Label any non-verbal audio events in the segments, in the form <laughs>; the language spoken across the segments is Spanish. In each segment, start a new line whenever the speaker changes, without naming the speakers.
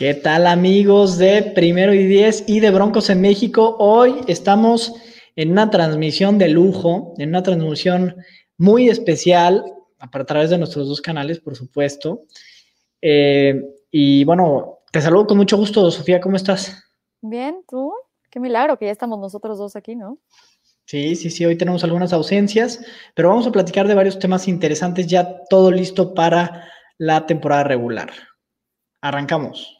¿Qué tal amigos de Primero y Diez y de Broncos en México? Hoy estamos en una transmisión de lujo, en una transmisión muy especial, a través de nuestros dos canales, por supuesto. Eh, y bueno, te saludo con mucho gusto, Sofía, ¿cómo estás?
Bien, ¿tú? Qué milagro que ya estamos nosotros dos aquí, ¿no?
Sí, sí, sí, hoy tenemos algunas ausencias, pero vamos a platicar de varios temas interesantes, ya todo listo para la temporada regular. Arrancamos.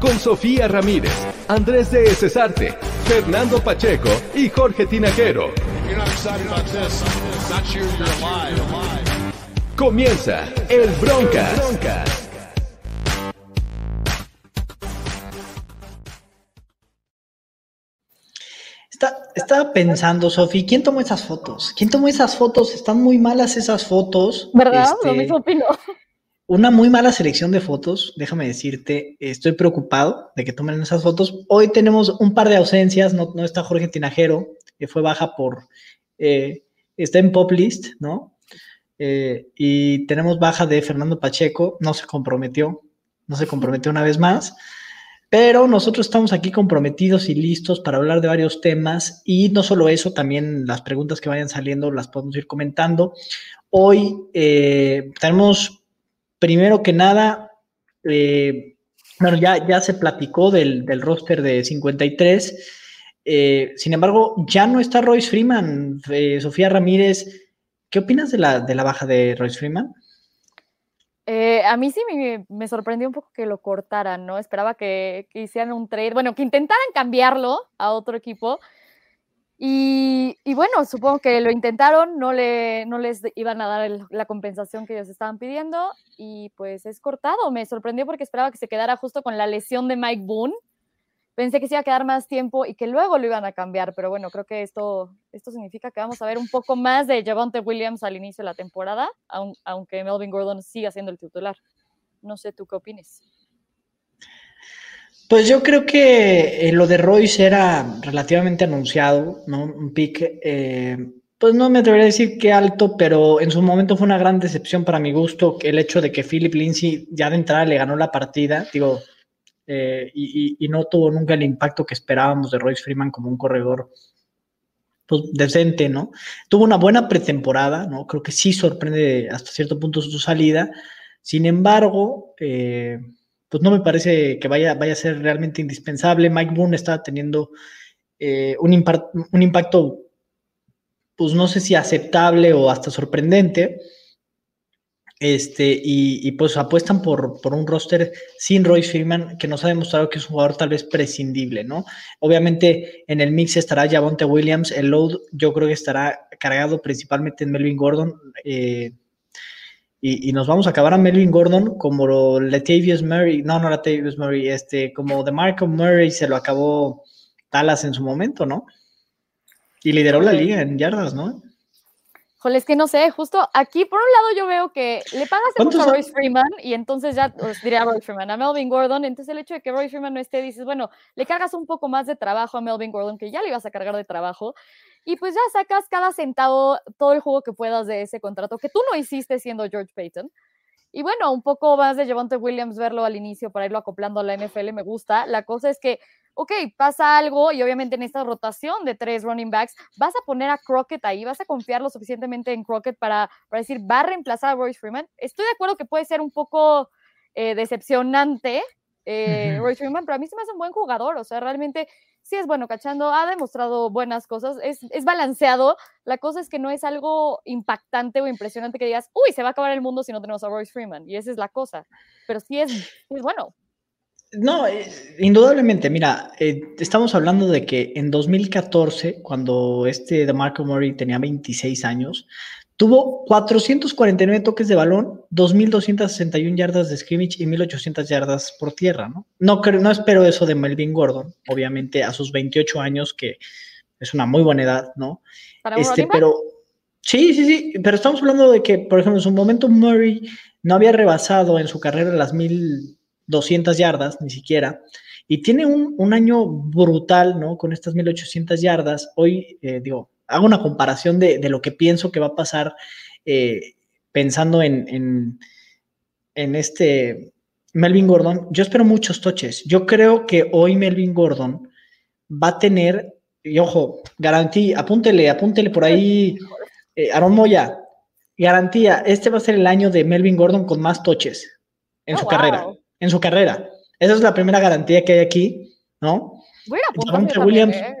Con Sofía Ramírez, Andrés de Cesarte, Fernando Pacheco y Jorge Tinajero. Comienza el Broncas. estaba pensando, Sofía, ¿quién tomó esas fotos? ¿Quién tomó esas fotos? Están muy malas esas fotos.
¿Verdad? Lo este, mismo opino.
Una muy mala selección de fotos, déjame decirte, estoy preocupado de que tomen esas fotos. Hoy tenemos un par de ausencias, no, no está Jorge Tinajero, que fue baja por, eh, está en pop list, ¿no? Eh, y tenemos baja de Fernando Pacheco, no se comprometió, no se comprometió una vez más, pero nosotros estamos aquí comprometidos y listos para hablar de varios temas y no solo eso, también las preguntas que vayan saliendo las podemos ir comentando. Hoy eh, tenemos primero que nada, eh, bueno, ya, ya se platicó del, roster de 53. Eh, sin embargo, ya no está Royce Freeman. Eh, Sofía Ramírez, ¿qué opinas de la, de la baja de Royce Freeman?
a mí sí me, sorprendió un poco que lo cortaran, ¿no? Esperaba que, que, hicieran un trade, bueno, que intentaran cambiarlo a otro equipo, y, bueno, supongo que lo intentaron, no, le, no les iban a dar la compensación que ellos estaban pidiendo y pues es cortado. Me sorprendió porque esperaba que se quedara justo con la lesión de Mike Boone. Pensé que se iba a quedar más tiempo y que luego lo iban a cambiar, pero bueno, creo que esto, esto significa que vamos a ver un poco más de Javonte Williams al inicio de la temporada, aunque Melvin Gordon siga siendo el titular. No sé, ¿tú qué opinas?
Pues yo creo que eh, lo de Royce era relativamente anunciado, ¿no? Un pick, eh, pues no me atrevería a decir que alto, pero en su momento fue una gran decepción para mi gusto el hecho de que Philip Lindsay ya de entrada le ganó la partida, digo, eh, y, no tuvo nunca el impacto que esperábamos de Royce Freeman como un corredor pues, decente, ¿no? Tuvo una buena pretemporada, ¿no? Creo que sí sorprende hasta cierto punto su salida. Sin embargo, eh, pues no me parece que vaya, vaya a ser realmente indispensable. Mike Boone está teniendo eh, un, un impacto, pues no sé si aceptable o hasta sorprendente. Este, y, pues apuestan por, por, un roster sin Royce Freeman, que nos ha demostrado que es un jugador tal vez prescindible, ¿no? Obviamente en el mix estará Javonte Williams, el load yo creo que estará cargado principalmente en Melvin Gordon. Eh, y, nos vamos a acabar a Melvin Gordon como Latavius Murray, no, no Latavius Murray, este, como de Marco Murray se lo acabó Dallas en su momento, ¿no? Y lideró la liga en yardas, ¿no?
Joder, es que no sé, justo aquí por un lado yo veo que le pagas mucho a Royce Freeman y entonces ya os diría a Royce Freeman, a Melvin Gordon, entonces el hecho de que Royce Freeman no esté, dices, bueno, le cargas un poco más de trabajo a Melvin Gordon, que ya le ibas a cargar de trabajo, y pues ya sacas cada centavo, todo el juego que puedas de ese contrato que tú no hiciste siendo George Payton. Y bueno, un poco más de Javonte Williams verlo al inicio para irlo acoplando a la NFL me gusta. La cosa es que, ok, pasa algo y obviamente en esta rotación de tres running backs vas a poner a Crockett ahí, vas a confiar lo suficientemente en Crockett para, para decir, va a reemplazar a Royce Freeman. Estoy de acuerdo que puede ser un poco eh, decepcionante eh, Royce Freeman, pero a mí se me hace un buen jugador, o sea, realmente sí es bueno cachando, ha demostrado buenas cosas, es, balanceado. La cosa es que no es algo impactante o impresionante que digas, uy, se va a acabar el mundo si no tenemos a Royce Freeman. Y esa es la cosa. Pero sí es, es bueno.
No, eh, indudablemente, mira, eh, estamos hablando de que en 2014, cuando este de Marco Murray tenía 26 años, Tuvo 449 toques de balón, 2.261 yardas de scrimmage y 1.800 yardas por tierra, ¿no? No, creo, no espero eso de Melvin Gordon, obviamente a sus 28 años, que es una muy buena edad, ¿no?
¿Para
este, pero sí, sí, sí, pero estamos hablando de que, por ejemplo, en su momento Murray no había rebasado en su carrera las 1.200 yardas, ni siquiera, y tiene un, un año brutal, ¿no? Con estas 1.800 yardas. Hoy, eh, digo, hago una comparación de, de, lo que pienso que va a pasar eh, pensando en, en, en, este Melvin Gordon. Yo espero muchos toches. Yo creo que hoy Melvin Gordon va a tener, y ojo, garantía, apúntele, apúntele por ahí, eh, Aaron Moya, garantía, este va a ser el año de Melvin Gordon con más toches en
Oh,
su
wow.
carrera, en su carrera. Esa es la primera garantía que hay aquí, ¿no?
También,
Williams
¿eh?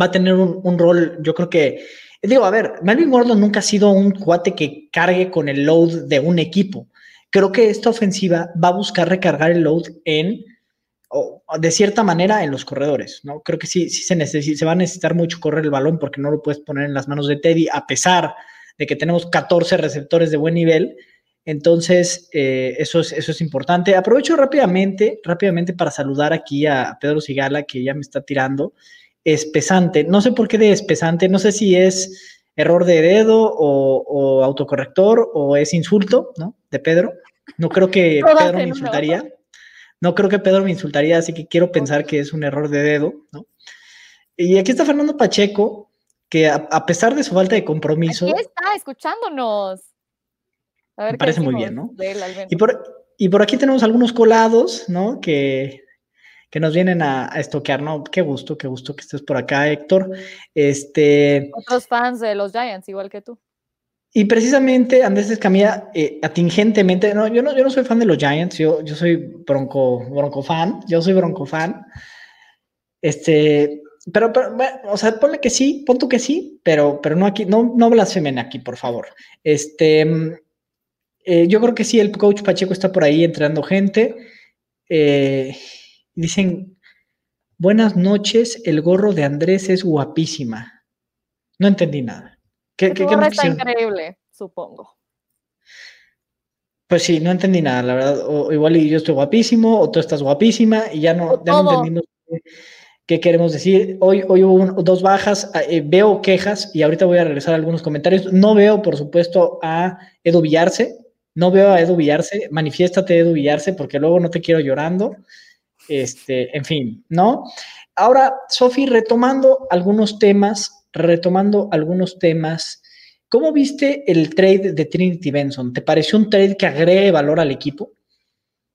va a tener un, un, rol, yo creo que, digo, a ver, Melvin Gordon nunca ha sido un cuate que cargue con el load de un equipo. Creo que esta ofensiva va a buscar recargar el load en, o de cierta manera, en los corredores, ¿no? Creo que sí, sí se, necesita, se va a necesitar mucho correr el balón porque no lo puedes poner en las manos de Teddy, a pesar de que tenemos 14 receptores de buen nivel. Entonces, eh, eso, es, eso es importante. Aprovecho rápidamente, rápidamente para saludar aquí a Pedro Sigala, que ya me está tirando. Es pesante. No sé por qué de espesante. No sé si es error de dedo o, o autocorrector o es insulto, ¿no? De Pedro. No creo que Pedro me insultaría. No creo que Pedro me insultaría, así que quiero pensar que es un error de dedo, ¿no? Y aquí está Fernando Pacheco, que a, a pesar de su falta de compromiso.
Aquí está, escuchándonos.
A ver me parece muy bien, ¿no? Y por, y por, aquí tenemos algunos colados, ¿no? Que, que nos vienen a, a, estoquear, ¿no? Qué gusto, qué gusto que estés por acá, Héctor. Este.
Otros fans de los Giants, igual que tú.
Y precisamente Andrés Escamilla, eh, atingentemente, no yo, no, yo no soy fan de los Giants, yo, yo soy bronco, bronco fan, yo soy bronco fan. Este, pero, pero bueno, o sea, ponle que sí, pon tú que sí, pero, pero no aquí, no, no blasfemen aquí, por favor. Este, eh, yo creo que sí, el coach Pacheco está por ahí entrenando gente. Eh, dicen, buenas noches, el gorro de Andrés es guapísima. No entendí nada.
¿Qué, qué, qué está increíble, supongo.
Pues sí, no entendí nada, la verdad. O, igual yo estoy guapísimo, o tú estás guapísima, y ya no, ya no entendimos qué, qué, queremos decir. Hoy, hoy hubo un, dos bajas, eh, veo quejas, y ahorita voy a regresar a algunos comentarios. No veo, por supuesto, a Edu Villarse. No veo a Edu. Manifiéstate, Edu Villarse, porque luego no te quiero llorando. Este, en fin, ¿no? Ahora, Sofi, retomando algunos temas retomando algunos temas, ¿cómo viste el trade de Trinity Benson? ¿Te pareció un trade que agregue valor al equipo?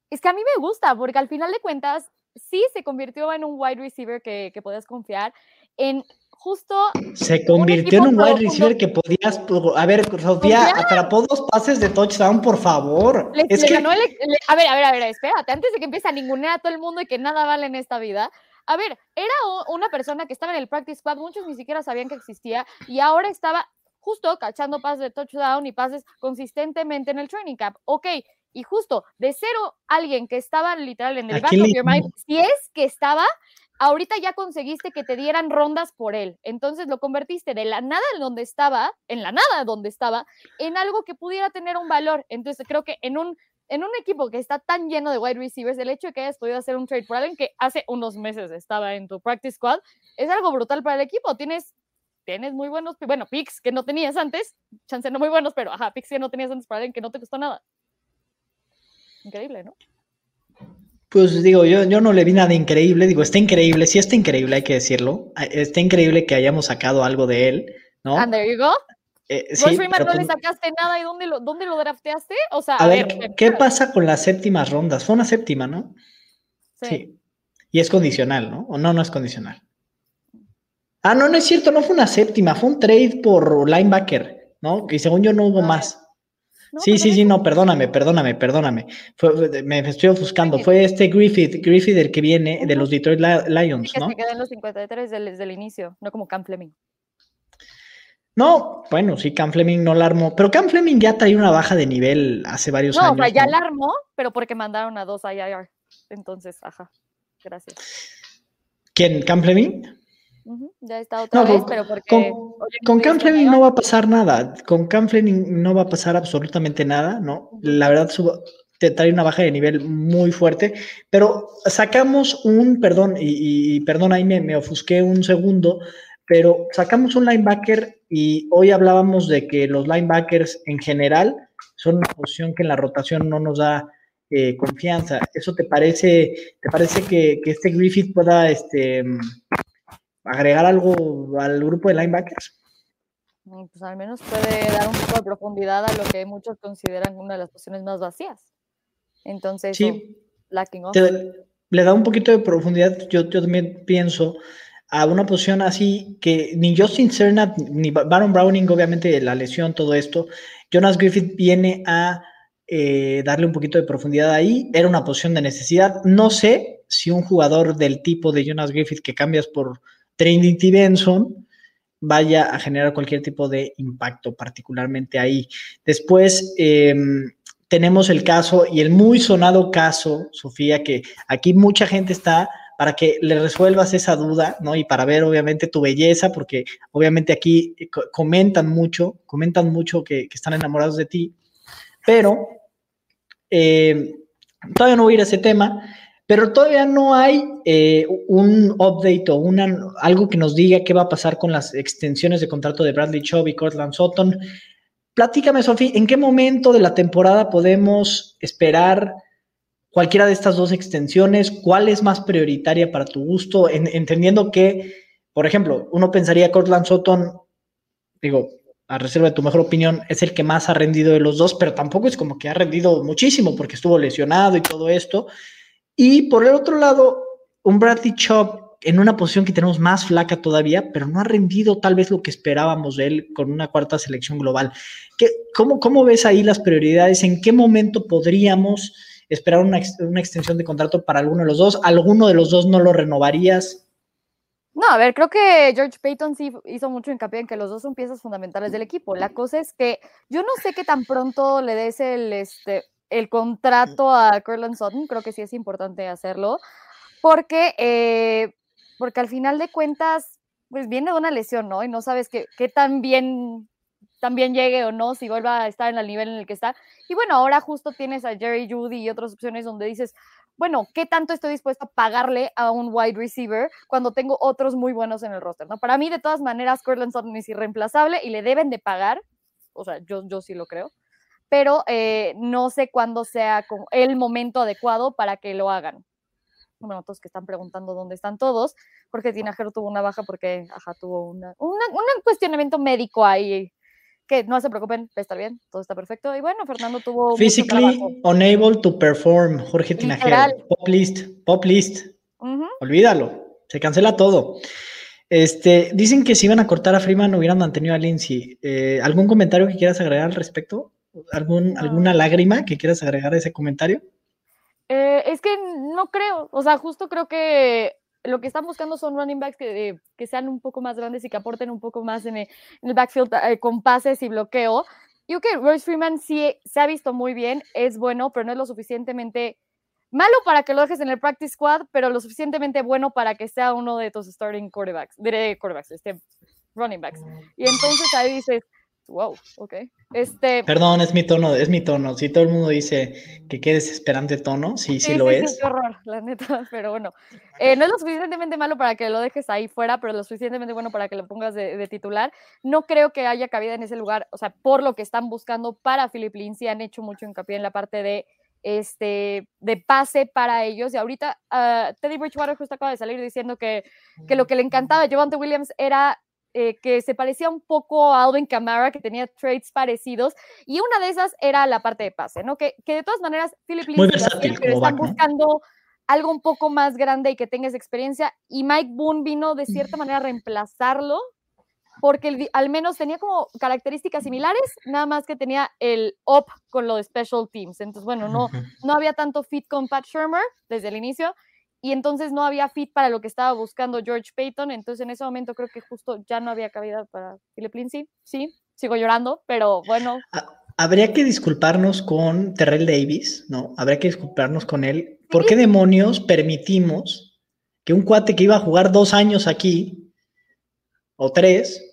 Es que a mí me gusta, porque al final de cuentas, sí se convirtió en un wide receiver que, que podías confiar en justo.
Se convirtió en un wide receiver que podías. A ver, Sofía, atrapó dos pases de touchdown, por favor.
Le, es le que... ganó el, le, a ver, a ver, a ver, espérate, antes de que empiece a ningunear a todo el mundo y que nada vale en esta vida. A ver, era una persona que estaba en el practice squad, muchos ni siquiera sabían que existía y ahora estaba justo cachando pases de touchdown y pases consistentemente en el training camp. Ok, y justo de cero alguien que estaba literal en el back of your mind, si es que estaba, ahorita ya conseguiste que te dieran rondas por él. Entonces lo convertiste de la nada en donde estaba, en la nada donde estaba, en algo que pudiera tener un valor. Entonces creo que en un en un equipo que está tan lleno de wide receivers, el hecho de que hayas podido hacer un trade por alguien que hace unos meses estaba en tu practice squad, es algo brutal para el equipo. Tienes, tienes muy buenos, bueno, picks que no tenías antes, chance no muy buenos, pero ajá, picks que no tenías antes para alguien que no te costó nada. Increíble, ¿no?
Pues digo, yo, yo no le vi nada increíble, digo, está increíble, sí está increíble, hay que decirlo, está increíble que hayamos sacado algo de él, ¿no?
And there you go.
Eh,
sí, Freeman no le sacaste nada y dónde lo, dónde lo drafteaste? O sea,
a, a ver, ver, ¿qué pasa con las séptimas rondas? Fue una séptima, ¿no?
Sí.
sí. Y es condicional, ¿no? O no, no es condicional. Ah, no, no es cierto, no fue una séptima, fue un trade por linebacker, ¿no? Y según yo no hubo no, más. No, sí, sí, sí, no, perdóname, perdóname, perdóname. Fue, me estoy ofuscando. Fue este Griffith, Griffith el que viene uh -huh. de los Detroit Lions,
que
¿no?
Se quedó en los 53 desde, desde el inicio, no como Cam Fleming.
No, bueno, sí, Cam Fleming no la armó, pero Cam Fleming ya traía una baja de nivel hace varios
no,
años.
No, o sea, ya la armó, pero porque mandaron a dos IIR. Entonces, ajá, gracias.
¿Quién? ¿Cam Fleming?
Ya está otra vez, pero porque...
Con, Cam Fleming no va a pasar nada. Con Cam Fleming no va a pasar absolutamente nada, ¿no? La verdad, te trae una baja de nivel muy fuerte, pero sacamos un, perdón, y, perdón, ahí me, me, ofusqué un segundo, pero sacamos un linebacker y hoy hablábamos de que los linebackers en general son una posición que en la rotación no nos da eh, confianza. ¿Eso te parece, te parece que, que, este Griffith pueda este, agregar algo al grupo de linebackers?
Mm, pues al menos puede dar un poco de profundidad a lo que muchos consideran una de las posiciones más vacías. Entonces,
sí, le da un poquito de profundidad, yo, yo, también pienso, a una posición así que ni Justin Cernat ni Baron Browning, obviamente la lesión, todo esto, Jonas Griffith viene a eh, darle un poquito de profundidad ahí. Era una posición de necesidad. No sé si un jugador del tipo de Jonas Griffith que cambias por Trinity Benson vaya a generar cualquier tipo de impacto, particularmente ahí. Después em, tenemos el caso y el muy sonado caso, Sofía, que aquí mucha gente está para que le resuelvas esa duda, ¿no? Y para ver obviamente tu belleza, porque obviamente aquí comentan mucho, comentan mucho que, están enamorados de ti, pero eh, todavía no voy a ir a ese tema, pero todavía no hay eh, un update o una, algo que nos diga qué va a pasar con las extensiones de contrato de Bradley Chubb y Cortland Sutton. Platícame, Sofía, ¿en qué momento de la temporada podemos esperar cualquiera de estas dos extensiones? ¿Cuál es más prioritaria para tu gusto? entendiendo que, por ejemplo, uno pensaría Cortland Sutton, digo, a reserva de tu mejor opinión, es el que más ha rendido de los dos, pero tampoco es como que ha rendido muchísimo porque estuvo lesionado y todo esto. Y por el otro lado, un Bradley Chubb en una posición que tenemos más flaca todavía, pero no ha rendido tal vez lo que esperábamos de él con una cuarta selección global. ¿Qué, cómo, cómo, ves ahí las prioridades? ¿En qué momento podríamos esperar una, una extensión de contrato para alguno de los dos? ¿Alguno de los dos no lo renovarías?
No, a ver, creo que George Payton sí hizo mucho hincapié en que los dos son piezas fundamentales del equipo. La cosa es que yo no sé qué tan pronto le des el, este, el contrato a Curland Sutton, creo que sí es importante hacerlo, porque, eh, porque al final de cuentas, pues viene de una lesión, ¿no? Y no sabes qué, qué tan bien también llegue o no, si vuelva a estar en el nivel en el que está. Y bueno, ahora justo tienes a Jerry Judy y otras opciones donde dices, bueno, ¿qué tanto estoy dispuesto a pagarle a un wide receiver cuando tengo otros muy buenos en el roster? ¿no? Para mí, de todas maneras, Cortland Sutton es irreemplazable y le deben de pagar, o sea, yo, yo sí lo creo, pero eh, no sé cuándo sea el momento adecuado para que lo hagan. Bueno, todos que están preguntando dónde están todos, Jorge Tinajero tuvo una baja porque, ajá, tuvo una, un cuestionamiento médico ahí que no se preocupen, va a estar bien, todo está perfecto. Y bueno, Fernando tuvo.
Physically unable to perform, Jorge Tinajero. Pop list, pop list. Olvídalo, se cancela todo. Este, dicen que si iban a cortar a Freeman hubieran mantenido a Lindsay. Eh, ¿Algún comentario que quieras agregar al respecto? ¿Algún, ¿Alguna lágrima que quieras agregar a ese comentario?
Eh, es que no creo, o sea, justo creo que lo que están buscando son running backs que, que, sean un poco más grandes y que aporten un poco más en el, backfield eh, con pases y bloqueo. Yo que Royce Freeman sí se ha visto muy bien, es bueno, pero no es lo suficientemente malo para que lo dejes en el practice squad, pero lo suficientemente bueno para que sea uno de tus starting quarterbacks, de quarterbacks, este, running backs. Y entonces ahí dices, wow, ok. Este,
Perdón, es mi tono, es mi tono. Si todo el mundo dice que qué desesperante tono, sí, sí, lo es.
qué horror, la neta, <laughs> pero bueno. Eh, no es lo suficientemente malo para que lo dejes ahí fuera, pero lo suficientemente bueno para que lo pongas de, titular. No creo que haya cabida en ese lugar, o sea, por lo que están buscando para Philip Lindsay, han hecho mucho hincapié en la parte de este, de pase para ellos. Y ahorita uh, Teddy Bridgewater justo acaba de salir diciendo que, que lo que le encantaba a Javante Williams era eh, que se parecía un poco a Alvin Kamara, que tenía traits parecidos, y una de esas era la parte de pase, ¿no? Que, que de todas maneras, Philip Lindsay están buscando algo un poco más grande y que tengas experiencia, y Mike Boone vino de cierta manera a reemplazarlo, porque al menos tenía como características similares, nada más que tenía el up con lo de special teams. Entonces, bueno, no, no había tanto fit con Pat Shermer desde el inicio, y entonces no había fit para lo que estaba buscando George Payton, entonces en ese momento creo que justo ya no había cabida para Philip Lindsay, sí, sigo llorando, pero bueno.
Habría que disculparnos con Terrell Davis, ¿no? Habría que disculparnos con él. ¿Por qué demonios permitimos que un cuate que iba a jugar dos años aquí o 3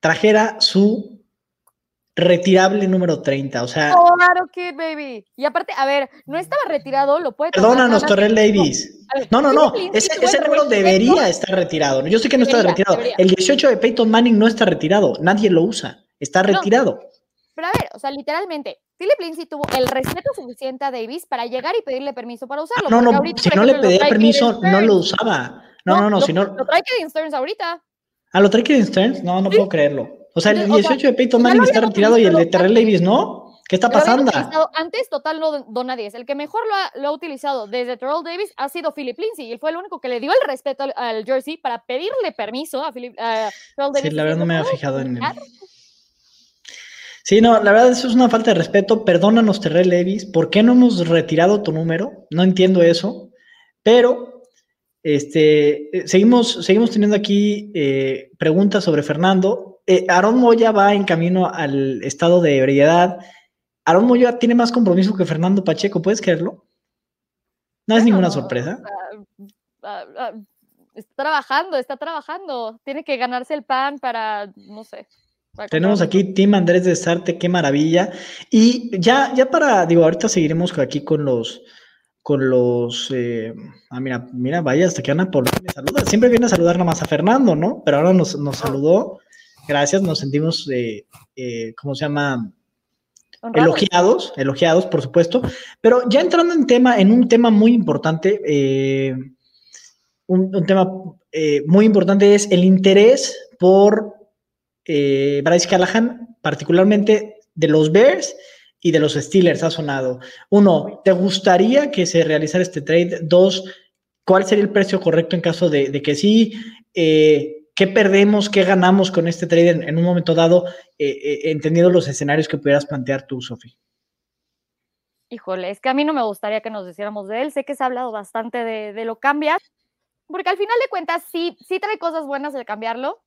trajera su retirable número 30, o sea...
Claro, Kid, baby. Y aparte, a ver, no estaba retirado, lo puede...
Perdónanos, Torrel Davis. no, no, no, ese, ese número debería estar retirado. Yo sé que no está retirado. El 18 de Peyton Manning no está retirado, nadie lo usa, está retirado.
pero a ver, o sea, literalmente, Philip Lindsay tuvo el respeto suficiente a Davis para llegar y pedirle permiso para usarlo.
No, no, si no le pedía permiso, no lo usaba. No, no, no, si no...
Lo trae Kevin Stearns ahorita.
¿Ah, lo trae Kevin Stearns? No, no puedo creerlo. O sea, el 18 de Peyton Manning está retirado y el de Terrell Davis no. ¿Qué está pasando?
Antes, total, no dona 10. El que mejor lo ha, lo ha, utilizado desde Terrell Davis ha sido Philip Lindsay. Y él fue el único que le dio el respeto al, jersey para pedirle permiso a Philip Terrell Davis.
Sí, la verdad no me había fijado en él. Sí, no, la verdad eso es una falta de respeto. Perdónanos, Terrell Davis. ¿Por qué no hemos retirado tu número? No entiendo eso. Pero este, eh, seguimos, seguimos teniendo aquí eh, preguntas sobre Fernando. Eh, Aaron Moya va en camino al estado de ebriedad. Aaron Moya tiene más compromiso que Fernando Pacheco, ¿puedes creerlo? No es ninguna sorpresa.
Ah, ah, ah, está trabajando, está trabajando. Tiene que ganarse el pan para, no sé.
Tenemos aquí Tim Andrés de Sarte, qué maravilla. Y ya, ya para, digo, ahorita seguiremos aquí con los, con los. Eh, ah, mira, mira, vaya, hasta que Ana Paulina me saluda. Siempre viene a saludar nada más a Fernando, ¿no? Pero ahora nos, saludó. Gracias, nos sentimos, eh, eh, ¿cómo se llama? Elogiados, elogiados, por supuesto. Pero ya entrando en tema, en un tema muy importante, un, un, tema muy importante es el interés por Bryce Callahan, particularmente de los Bears y de los Steelers ha sonado. Uno, ¿te gustaría que se realizara este trade? Dos, ¿cuál sería el precio correcto en caso de, que sí? Eh, ¿Qué perdemos, qué ganamos con este trade en, un momento dado, eh, eh, entendiendo los escenarios que pudieras plantear tú, Sofi?
Híjole, es que a mí no me gustaría que nos hiciéramos de él. Sé que se ha hablado bastante de, lo cambia, porque al final de cuentas sí, sí trae cosas buenas el cambiarlo.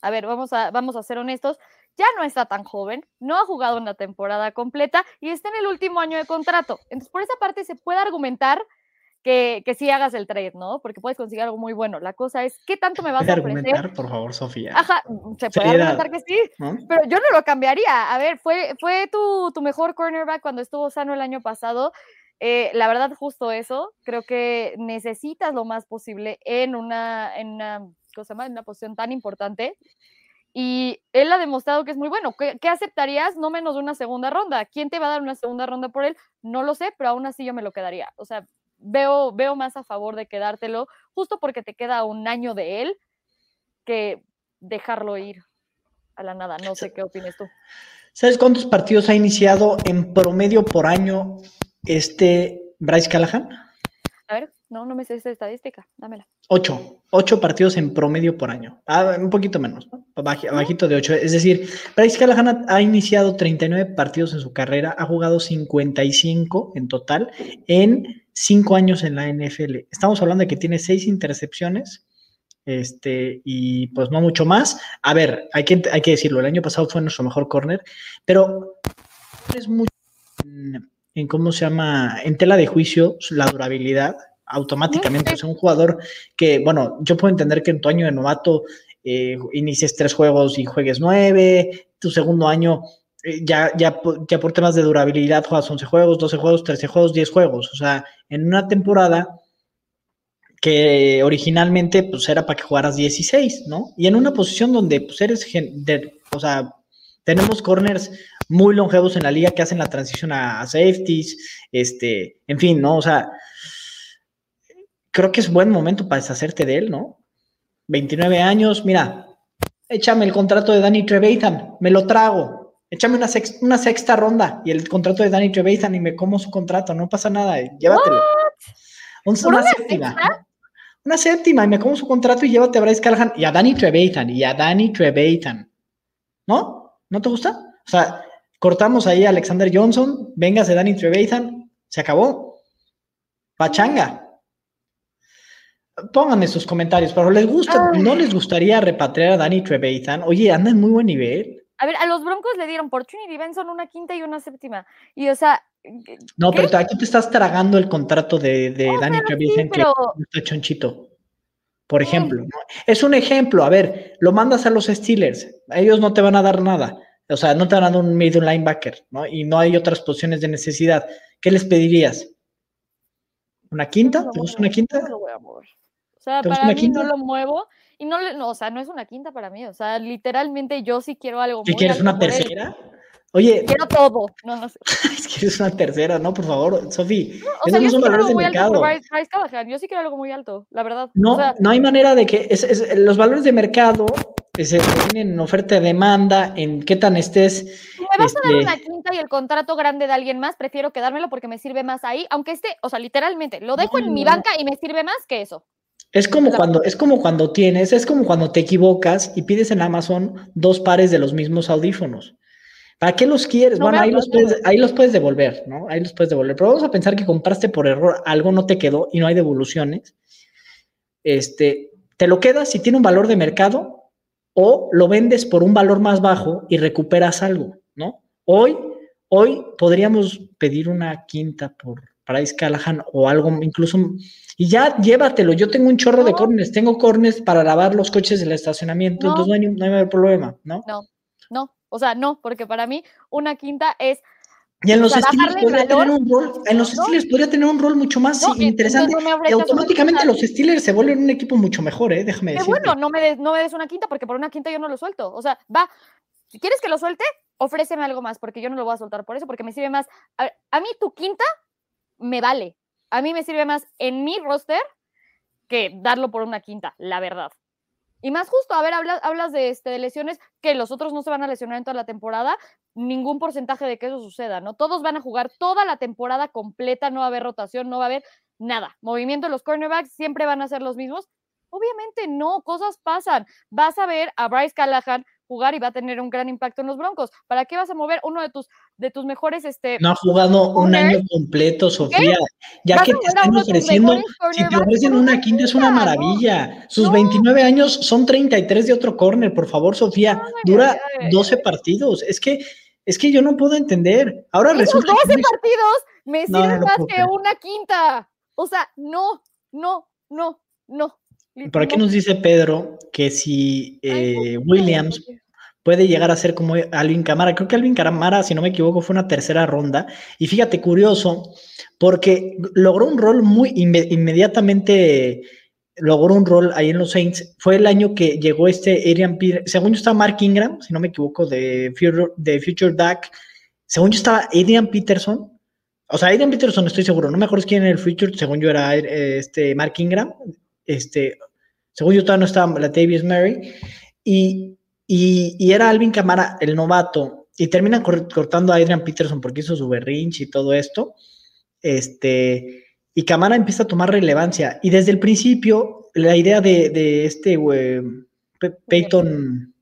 A ver, vamos a, vamos a ser honestos ya no está tan joven, no ha jugado una temporada completa y está en el último año de contrato. Entonces, por esa parte se puede argumentar que, que sí hagas el trade, ¿no? Porque puedes conseguir algo muy bueno. La cosa es, ¿qué tanto me <laughs> vas a ofrecer? argumentar,
por favor, Sofía?
Ajá, se puede argumentar que sí, pero yo no lo cambiaría. A ver, fue, fue tu, tu mejor cornerback cuando estuvo sano el año pasado. Eh, la verdad, justo eso, creo que necesitas lo más posible en una, en una, cosa más, en una posición tan importante y él ha demostrado que es muy bueno. ¿Qué, aceptarías? No menos de una segunda ronda. ¿Quién te va a dar una segunda ronda por él? No lo sé, pero aún así yo me lo quedaría. O sea, veo, veo más a favor de quedártelo, justo porque te queda un año de él, que dejarlo ir a la nada. No sé qué opinas tú.
¿Sabes cuántos partidos ha iniciado en promedio por año este Bryce Callahan?
A ver. No, no me sé esta estadística, dámela.
Ocho, ocho partidos en promedio por año. Ah, un poquito menos, ¿no? Bajito de ocho. Es decir, Bryce Callahan ha iniciado 39 partidos en su carrera, ha jugado 55 en total en cinco años en la NFL. Estamos hablando de que tiene seis intercepciones, este, y pues no mucho más. A ver, hay que, hay que decirlo, el año pasado fue nuestro mejor corner, pero es mucho en, en, cómo se llama, en tela de juicio la durabilidad automáticamente. Es un jugador que, bueno, yo puedo entender que en tu año de novato eh, inicies tres juegos y juegues nueve, tu segundo año ya, ya, ya por temas de durabilidad juegas 11 juegos, 12 juegos, 13 juegos, 10 juegos. O sea, en una temporada que originalmente pues era para que jugaras 16, ¿no? Y en una posición donde pues eres, de, o sea, tenemos corners muy longevos en la liga que hacen la transición a, safeties, este, en fin, ¿no? O sea, creo que es buen momento para deshacerte de él, ¿no? 29 años, mira, échame el contrato de Danny Trevathan, me lo trago. Échame una, una sexta ronda y el contrato de Danny Trevathan y me como su contrato, no pasa nada, llévatelo. una, séptima. Una séptima y me como su contrato y llévate a Bryce Callahan y a Danny Trevathan y a Danny Trevathan. ¿No? ¿No te gusta? O sea, cortamos ahí a Alexander Johnson, véngase Danny Trevathan, se acabó. Pachanga pónganme sus comentarios, pero ¿les gusta, no les gustaría repatriar a Danny Trevathan? Oye, anda en muy buen nivel.
A ver, a los Broncos le dieron por Trinity Benson una quinta y una séptima. Y o sea.
No, pero aquí te estás tragando el contrato de, de Danny Trevathan que está chonchito. por ejemplo. Es un ejemplo, a ver, lo mandas a los Steelers, ellos no te van a dar nada, o sea, no te van a dar un middle linebacker, ¿no? Y no hay otras posiciones de necesidad. ¿Qué les pedirías? ¿Una quinta? ¿Te gusta una quinta?
No lo voy a mover. O sea, para mí no lo muevo y no, no, o sea, no es una quinta para mí, o sea, literalmente yo sí quiero algo.
¿Qué quieres una tercera? Oye.
Quiero todo. No, no sé. <laughs>
es que eres una tercera, ¿no? Por favor, Sofi.
No, o sea, yo valores de mercado. Yo sí quiero algo muy alto, la verdad.
No, no hay manera de que es, los valores de mercado se tienen en oferta de demanda, en qué tan estés.
Si me vas a dar este una quinta y el contrato grande de alguien más, prefiero quedármelo porque me sirve más ahí, aunque esté, o sea, literalmente, lo dejo en mi banca y me sirve más que eso.
Es como cuando, es como cuando tienes, es como cuando te equivocas y pides en Amazon dos pares de los mismos audífonos. ¿Para qué los quieres? bueno, ahí los, puedes, ahí los puedes devolver, ¿no? Ahí los puedes devolver. Pero vamos a pensar que compraste por error, algo no te quedó y no hay devoluciones. Este, te lo quedas si tiene un valor de mercado o lo vendes por un valor más bajo y recuperas algo, ¿no? Hoy, hoy podríamos pedir una quinta por Bryce Callahan o algo incluso y ya llévatelo. Yo tengo un chorro de cornes, tengo cornes para lavar los coches del estacionamiento, entonces no hay, no hay mayor problema, ¿no?
No, no, o sea, no, porque para mí una quinta es
y en los estilos podría tener un rol, en los Steelers podría tener un rol mucho más interesante. y automáticamente los Steelers se vuelven un equipo mucho mejor, ¿eh? déjame decir.
bueno, no me, des, no me des una quinta porque por una quinta yo no lo suelto. O sea, va, si quieres que lo suelte, ofréceme algo más porque yo no lo voy a soltar por eso, porque me sirve más. A, a mí tu quinta me vale. A mí me sirve más en mi roster que darlo por una quinta, la verdad. Y más justo, a ver, hablas, de, este, de lesiones que los otros no se van a lesionar en toda la temporada, ningún porcentaje de que eso suceda, ¿no? Todos van a jugar toda la temporada completa, no va a haber rotación, no va a haber nada. Movimiento de los cornerbacks siempre van a ser los mismos. Obviamente no, cosas pasan. Vas a ver a Bryce Callahan jugar y va a tener un gran impacto en los Broncos. ¿Para qué vas a mover uno de tus, de tus mejores? Este,
no ha jugado un año completo, Sofía. Ya que te están ofreciendo, si te ofrecen una quinta es una maravilla. Sus 29 años son 33 de otro corner, por favor, Sofía. Dura 12 partidos. Es que, es que yo no puedo entender. Ahora resulta
12 partidos me sirven más que una quinta. O sea, no, no, no, no.
Por aquí nos dice Pedro que si eh, Williams puede llegar a ser como Alvin Camara. Creo que Alvin Camara, si no me equivoco, fue una tercera ronda. Y fíjate, curioso, porque logró un rol muy inmediatamente, logró un rol ahí en los Saints. Fue el año que llegó este Adrian Peterson. Según yo estaba Mark Ingram, si no me equivoco, de Future, de Future Duck. Según yo estaba Adrian Peterson. O sea, Adrian Peterson estoy seguro, no me acuerdo quién en el Future, según yo era eh, este Mark Ingram, este, según yo todavía no estaba la Davis Mary, y, y, era Alvin Camara el novato, y termina cortando a Adrian Peterson porque hizo su berrinche y todo esto, este, y Camara empieza a tomar relevancia, y desde el principio la idea de, este Peyton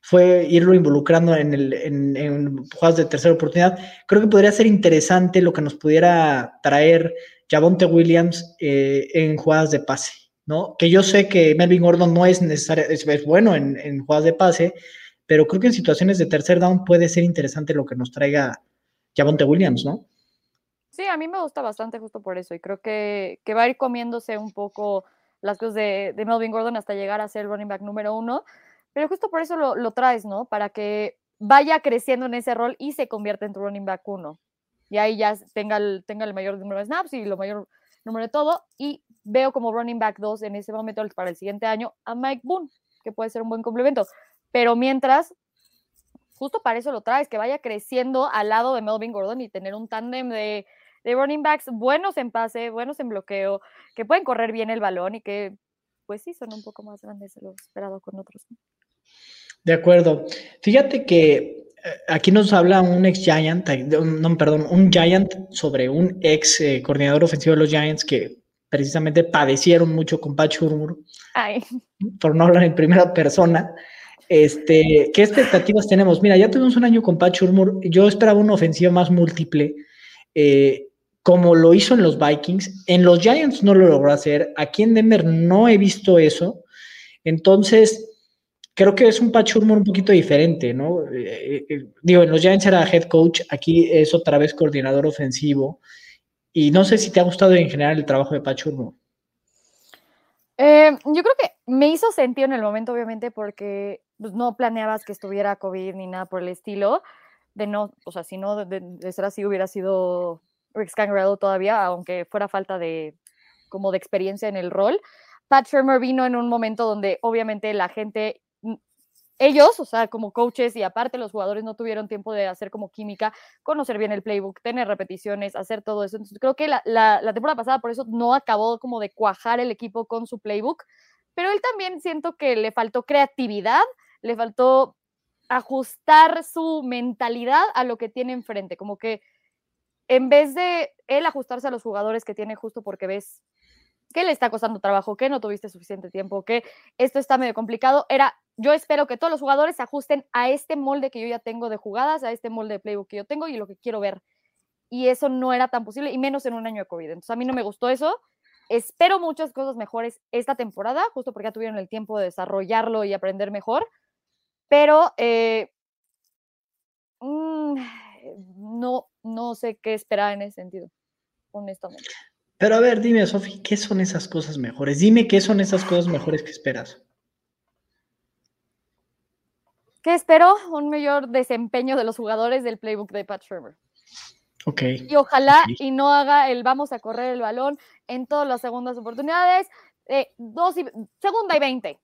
fue irlo involucrando en, el, en, jugadas de tercera oportunidad. Creo que podría ser interesante lo que nos pudiera traer Javonte Williams eh, en jugadas de pase. ¿No? Que yo sé que Melvin Gordon no es necesario, es, bueno en, en, jugadas de pase, pero creo que en situaciones de tercer down puede ser interesante lo que nos traiga Javonte Williams, ¿no?
Sí, a mí me gusta bastante justo por eso y creo que, que va a ir comiéndose un poco las cosas de, Melvin Gordon hasta llegar a ser el running back número uno, pero justo por eso lo, lo, traes, ¿no? Para que vaya creciendo en ese rol y se convierta en tu running back uno. Y ahí ya tenga el, tenga el mayor número de snaps y lo mayor número de todo. Y veo como running back 2 en ese momento para el siguiente año a Mike Boone, que puede ser un buen complemento. Pero mientras, justo para eso lo traes, que vaya creciendo al lado de Melvin Gordon y tener un tándem de, de running backs buenos en pase, buenos en bloqueo, que pueden correr bien el balón y que, pues sí, son un poco más grandes de lo esperado con otros.
De acuerdo. Fíjate que aquí nos habla un ex Giant, no, perdón, un Giant sobre un ex eh, coordinador ofensivo de los Giants que precisamente padecieron mucho con Pat Shurmur, por no hablar en primera persona. Este, ¿Qué expectativas tenemos? Mira, ya tuvimos un año con Pat Shurmur, yo esperaba una ofensiva más múltiple, eh, como lo hizo en los Vikings. En los Giants no lo logró hacer, aquí en Denver no he visto eso. Entonces, creo que es un Pat Shurmur un poquito diferente, ¿no? Eh, eh, digo, en los Giants era head coach, aquí es otra vez coordinador ofensivo. Y no sé si te ha gustado en general el trabajo de Pat Shurmur.
Eh, yo creo que me hizo sentido en el momento, obviamente, porque pues, no planeabas que estuviera COVID ni nada por el estilo. De no, o sea, si no, de, ser así, hubiera sido Rick Scangarello todavía, aunque fuera falta de como de experiencia en el rol. Pat Shermer vino en un momento donde obviamente la gente ellos, o sea, como coaches y aparte los jugadores no tuvieron tiempo de hacer como química, conocer bien el playbook, tener repeticiones, hacer todo eso. Entonces, creo que la, temporada pasada por eso no acabó como de cuajar el equipo con su playbook, pero él también siento que le faltó creatividad, le faltó ajustar su mentalidad a lo que tiene enfrente, como que en vez de él ajustarse a los jugadores que tiene justo porque ves que le está costando trabajo, que no tuviste suficiente tiempo, que esto está medio complicado, era yo espero que todos los jugadores se ajusten a este molde que yo ya tengo de jugadas, a este molde de playbook que yo tengo y lo que quiero ver. Y eso no era tan posible, y menos en un año de COVID. Entonces a mí no me gustó eso. Espero muchas cosas mejores esta temporada, justo porque ya tuvieron el tiempo de desarrollarlo y aprender mejor. Pero eh, mm, no, no sé qué esperar en ese sentido, honestamente.
Pero a ver, dime, Sofi, ¿qué son esas cosas mejores? Dime qué son esas cosas mejores que esperas.
¿Qué espero? Un mayor desempeño de los jugadores del playbook de Pat Shermer.
Ok.
Y ojalá y no haga el vamos a correr el balón en todas las segundas oportunidades. Eh, dos y, segunda y veinte.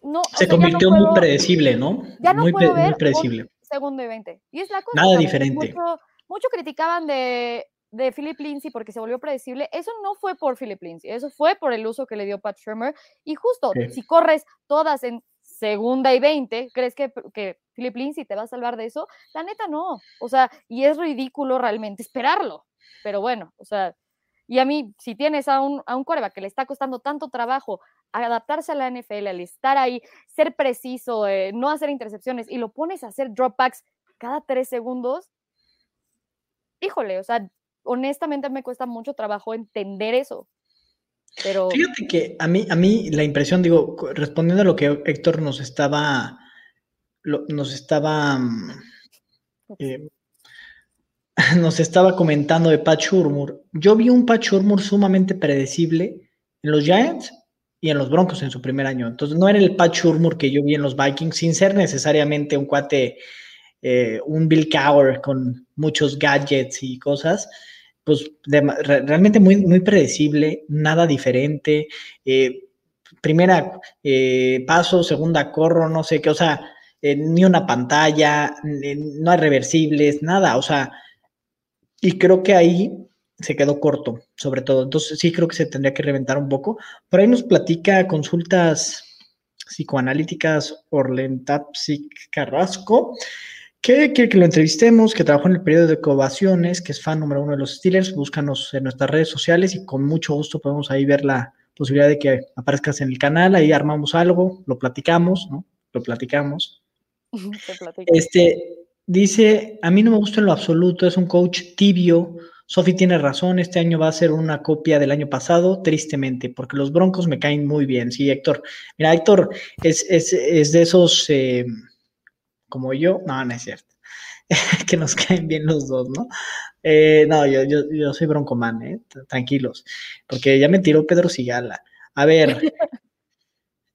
No,
Se convirtió muy predecible, ¿no?
Ya no
muy,
puedo ver
predecible.
Segundo y veinte. Y es la cosa.
Nada diferente.
Mucho, mucho criticaban de, de Philip Lindsay porque se volvió predecible, eso no fue por Philip Lindsay, eso fue por el uso que le dio Pat Shermer. Y justo, si corres todas en segunda y 20, ¿crees que, que Philip Lindsay te va a salvar de eso? La neta no. O sea, y es ridículo realmente esperarlo. Pero bueno, o sea, y a mí, si tienes a un, a un que le está costando tanto trabajo adaptarse a la NFL, al estar ahí, ser preciso, eh, no hacer intercepciones, y lo pones a hacer dropbacks cada tres segundos, híjole, o sea, honestamente me cuesta mucho trabajo entender eso. Pero...
Fíjate que a mí, a mí la impresión, digo, respondiendo a lo que Héctor nos estaba, nos estaba, mm, eh, <laughs> nos estaba comentando de Pat Shurmur, yo vi un Pat Shurmur sumamente predecible en los Giants y en los Broncos en su primer año. Entonces no era el Pat Shurmur que yo vi en los Vikings, sin ser necesariamente un cuate, eh, un Bill Cowher con muchos gadgets y cosas, pues realmente muy, muy predecible, nada diferente. Eh, primera eh, paso, segunda corro, no sé qué, o sea, eh, ni una pantalla, no hay reversibles, nada, o sea, y creo que ahí se quedó corto, sobre todo. Entonces sí creo que se tendría que reventar un poco. Por ahí nos platica consultas psicoanalíticas Orlentapsic Carrasco que quiere que lo entrevistemos, que trabajó en el periodo de ovaciones, que es fan número uno de los Steelers, búscanos en nuestras redes sociales y con mucho gusto podemos ahí ver la posibilidad de que aparezcas en el canal, ahí armamos algo, lo platicamos, ¿no? Lo platicamos. <laughs> este, dice, a mí no me gusta en lo absoluto, es un coach tibio, Sofi tiene razón, este año va a ser una copia del año pasado, tristemente, porque los Broncos me caen muy bien, sí, Héctor. Mira, Héctor es, de esos... Eh, como yo, no, no es cierto. <laughs> que nos caen bien los dos, ¿no? Eh, no, yo, yo, yo soy broncomán, ¿eh? Tranquilos, porque ya me tiró Pedro Sigala. A ver, <laughs>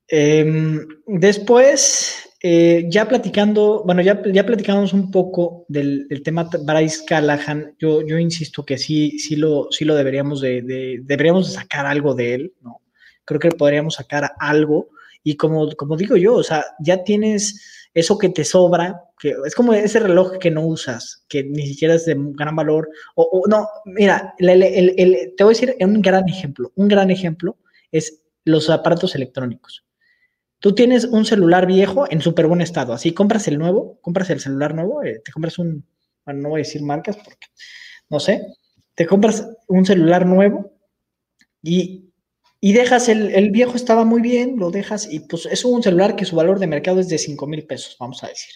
em, después, eh, ya platicando, bueno, ya, ya platicamos un poco del, tema Bryce Callahan. Yo, yo insisto que sí, sí lo, sí lo deberíamos de, deberíamos sacar algo de él, ¿no? Creo que podríamos sacar algo. Y como, como digo yo, o sea, ya tienes eso que te sobra, que es como ese reloj que no usas, que ni siquiera es de gran valor, o, no, mira, te voy a decir un gran ejemplo, un gran ejemplo es los aparatos electrónicos. Tú tienes un celular viejo en súper buen estado, así compras el nuevo, compras el celular nuevo, eh, te compras un, no voy a decir marcas porque, no sé, te compras un celular nuevo y y dejas el, el, viejo estaba muy bien, lo dejas y pues es un celular que su valor de mercado es de 5 mil pesos, vamos a decir.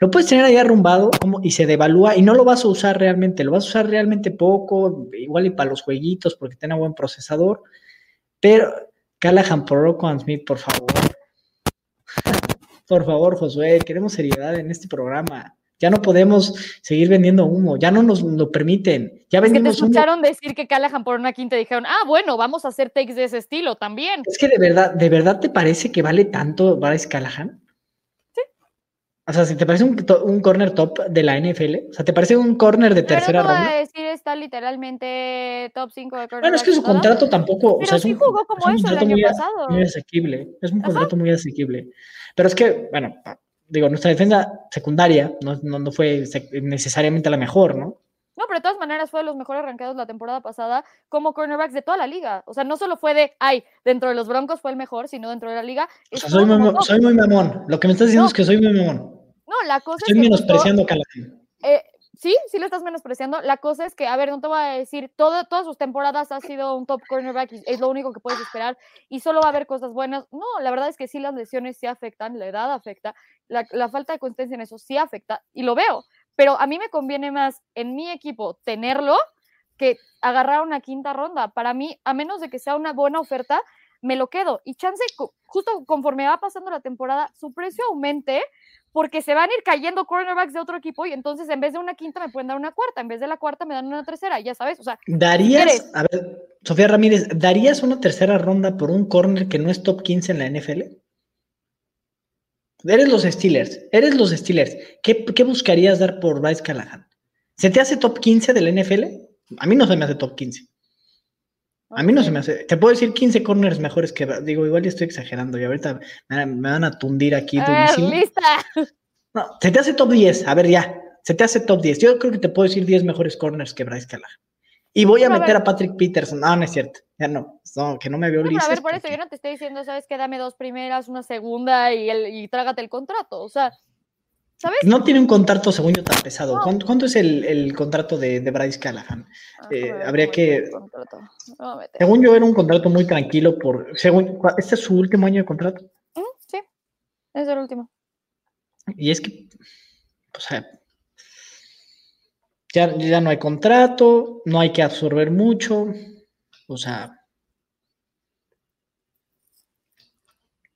Lo puedes tener ahí arrumbado y se devalúa y no lo vas a usar realmente, lo vas a usar realmente poco, igual y para los jueguitos porque tiene buen procesador, pero Callahan por Smith, por favor. <laughs> por favor, Josué, queremos seriedad en este programa. Ya no podemos seguir vendiendo humo, ya no nos lo permiten. Ya
es que te escucharon decir que Callahan por una quinta dijeron, ah, bueno, vamos a hacer takes de ese estilo también.
Es que de verdad, ¿de verdad te parece que vale tanto Bryce Callahan?
Sí.
O sea, si te parece un, un corner top de la NFL, o sea, ¿te parece un corner de tercera
Pero
no
ronda? decir está literalmente top 5 de
Bueno, es que su contrato tampoco.
Pero
o sea,
sí
es un,
jugó como
es un
eso el
contrato
año
muy,
pasado.
muy asequible. Es un contrato muy asequible. Pero es que, bueno, digo, nuestra defensa secundaria no, no, no fue necesariamente la mejor, ¿no?
No, pero de todas maneras fue de los mejores arrancados la temporada pasada como cornerbacks de toda la liga. O sea, no solo fue de, ay, dentro de los Broncos fue el mejor, sino dentro de la liga.
O sea, soy muy, soy muy mamón. Lo que me estás diciendo
No.
es que soy muy mamón.
No, la cosa
Estoy
es que.
menospreciando a
eh, sí, sí lo estás menospreciando. La cosa es que, a ver, no te voy a decir, todas sus temporadas ha sido un top cornerback y es lo único que puedes esperar y solo va a haber cosas buenas. No, la verdad es que sí las lesiones sí afectan, la edad afecta, la, la falta de consistencia en eso sí afecta y lo veo. Pero a mí me conviene más en mi equipo tenerlo que agarrar una quinta ronda. Para mí, a menos de que sea una buena oferta, me lo quedo. Y chance, justo conforme va pasando la temporada, su precio aumente porque se van a ir cayendo cornerbacks de otro equipo y entonces en vez de una quinta me pueden dar una cuarta, en vez de la cuarta me dan una tercera, ya sabes, o sea,
¿Darías, a ver, Sofía Ramírez, ¿darías una tercera ronda por un corner que no es top 15 en la NFL? Eres los Steelers, eres los Steelers. ¿Qué, qué buscarías dar por Bryce Callahan? ¿Se te hace top 15 de la NFL? A mí no se me hace top 15. A mí no se me hace. Te puedo decir 15 corners mejores que. Digo, igual ya estoy exagerando y ahorita me, van- me van a tundir aquí
A ver,
durísimo.
lista.
No, se te hace top 10. A ver, ya. Se te hace top 10. Yo creo que te puedo decir 10 mejores corners que Bryce Callahan. Y voy a meter a Patrick Peterson. No, no es cierto. Ya no. No, que no me veo
No, pero a ver, por eso
porque-
yo no te estoy diciendo, sabes que dame dos primeras, una segunda y, el, y trágate el contrato, o sea, ¿sabes?
No tiene un contrato, según yo, tan pesado.
No.
¿Cuánto, cuánto es el, el contrato de, de Bryce Callahan?
Ah,
eh, habría que-. Según yo, era un contrato muy tranquilo. por según Este es su último año de contrato.
Mm, Sí, es el último.
Y es que, o sea, ya, ya no hay contrato, no hay que absorber mucho. O sea,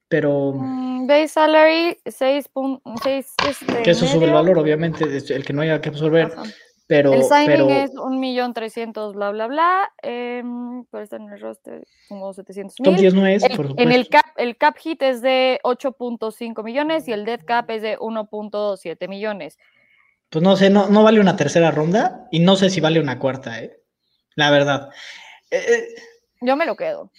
pero
Mm, Base salary, 6.6. Este,
que eso sube el valor, obviamente, el que no haya que absorber.
Ajá.
Pero,
el signing
pero
es un millón trescientos, bla, bla, bla. em, pero está en el roster como 700
top
mil.
10 no es,
El-
por
en
supuesto.
el cap, el cap hit es de 8.5 millones y el dead cap es de 1.7 millones.
Pues no sé, no, no vale una tercera ronda y no sé si vale una cuarta, ¿eh? La verdad. Eh, eh,
Yo me lo quedo.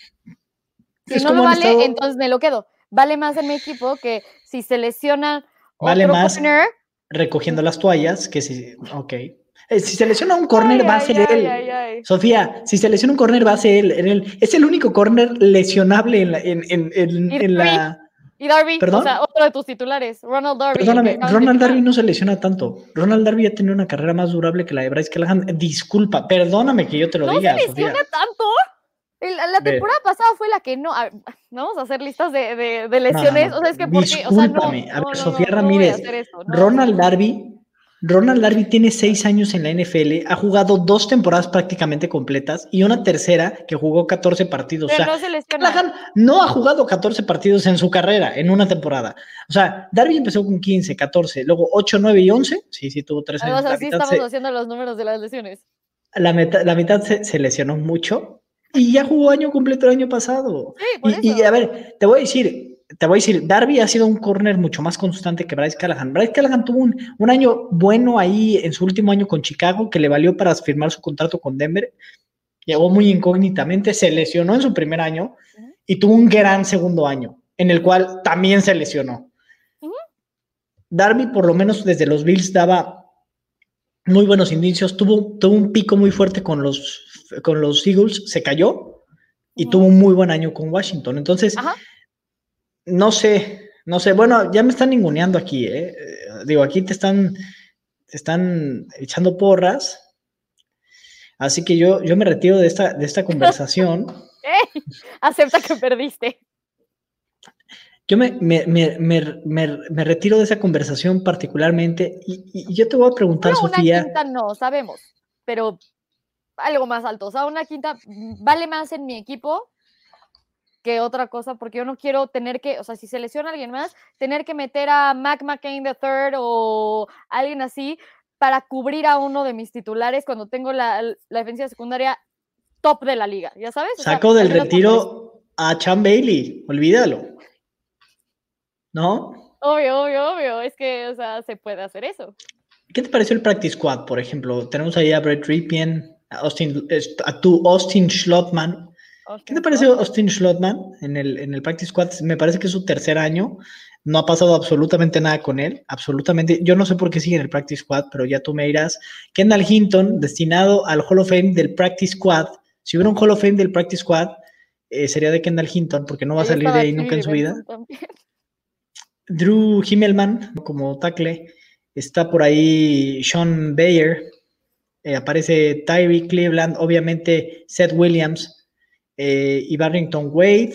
Si no
han
vale,
estado-
entonces me lo quedo. Vale más en mi equipo que si se lesiona
Vale
otro
más
corner.
recogiendo las toallas que si. Ok. Eh, si se lesiona un corner,
Ay,
va a ser él.
ay, ay.
Sofía, si se lesiona un corner, va a ser él. es el único corner lesionable en la. En, en- en-
Y
en la
Y Darby,
¿Perdón?
o sea, otro de tus titulares, Ronald Darby.
perdóname, Ronald. Darby no se lesiona tanto. Ronald Darby ha tenido una carrera más durable que la de Bryce Callahan. Disculpa, perdóname que yo te lo
¿No
diga,
se
Sofía.
lesiona tanto? La temporada pasada fue la que no. a- vamos a hacer listas de, de- lesiones.
no,
O sea, es que porque. O sea, no.
A ver,
no,
Sofía Ramírez,
eso,
Ronald. Darby, Ronald Darby tiene seis años en la NFL, ha jugado dos temporadas prácticamente completas y una tercera que jugó 14 partidos.
Pero
o sea,
no se
ha jugado 14 partidos en su carrera, en una temporada. O sea, Darby empezó con 15, 14, luego 8, 9 y 11. Sí, sí, tuvo tres años.
Además,
La
así
mitad,
estamos
se,
haciendo los números de las lesiones.
la mitad, la mitad se, se lesionó mucho y ya jugó año completo el año pasado.
Sí, por
Y, a ver, te voy a decir, te voy a decir, Darby ha sido un corner mucho más constante que Bryce Callahan. Bryce Callahan tuvo un, un año bueno ahí en su último año con Chicago que le valió para firmar su contrato con Denver. Llegó muy incógnitamente, se lesionó en su primer año y tuvo un gran segundo año, en el cual también se lesionó. Darby, por lo menos desde los Bills, daba muy buenos indicios. Tuvo, tuvo un pico muy fuerte con los, con los Eagles, se cayó y tuvo un muy buen año con Washington. Entonces,
Ajá.
no sé, no sé. Bueno, ya me están ninguneando aquí, ¿eh? Eh, Digo, aquí te están, te están echando porras. Así que yo, yo me retiro de esta, de esta conversación. <laughs>
¡Ey! Acepta que perdiste.
Yo me, me, me, me, retiro de esa conversación particularmente y, yo te voy a preguntar,
una
Sofía.
quinta no, sabemos. Pero algo más alto. O sea, una quinta vale más en mi equipo que otra cosa, porque yo no quiero tener que, o sea, si se lesiona alguien más, tener que meter a Mac McCain III o alguien así para cubrir a uno de mis titulares cuando tengo la, la defensiva secundaria top de la liga, ¿ya sabes?
Saco del retiro a Chan Bailey, olvídalo. ¿No?
Obvio, obvio, obvio, es que, o sea, se puede hacer eso.
¿Qué te pareció el Practice Squad, por ejemplo? Tenemos ahí a Brett Ripien, Austin, a tu Austin Schlottman. ¿Qué te pareció Austin Schlottman en el, en el Practice Squad? Me parece que es su tercer año. No ha pasado absolutamente nada con él, absolutamente. Yo no sé por qué sigue en el Practice Squad, pero ya tú me dirás. Kendall Hinton, destinado al Hall of Fame del Practice Squad. Si hubiera un Hall of Fame del Practice Squad, eh, sería de Kendall Hinton, porque no va a salir de ahí nunca en su vida. Drew Himmelman como tackle. Está por ahí Sean Bayer. Eh, aparece Tyree Cleveland, obviamente Seth Williams eh, y Barrington Wade.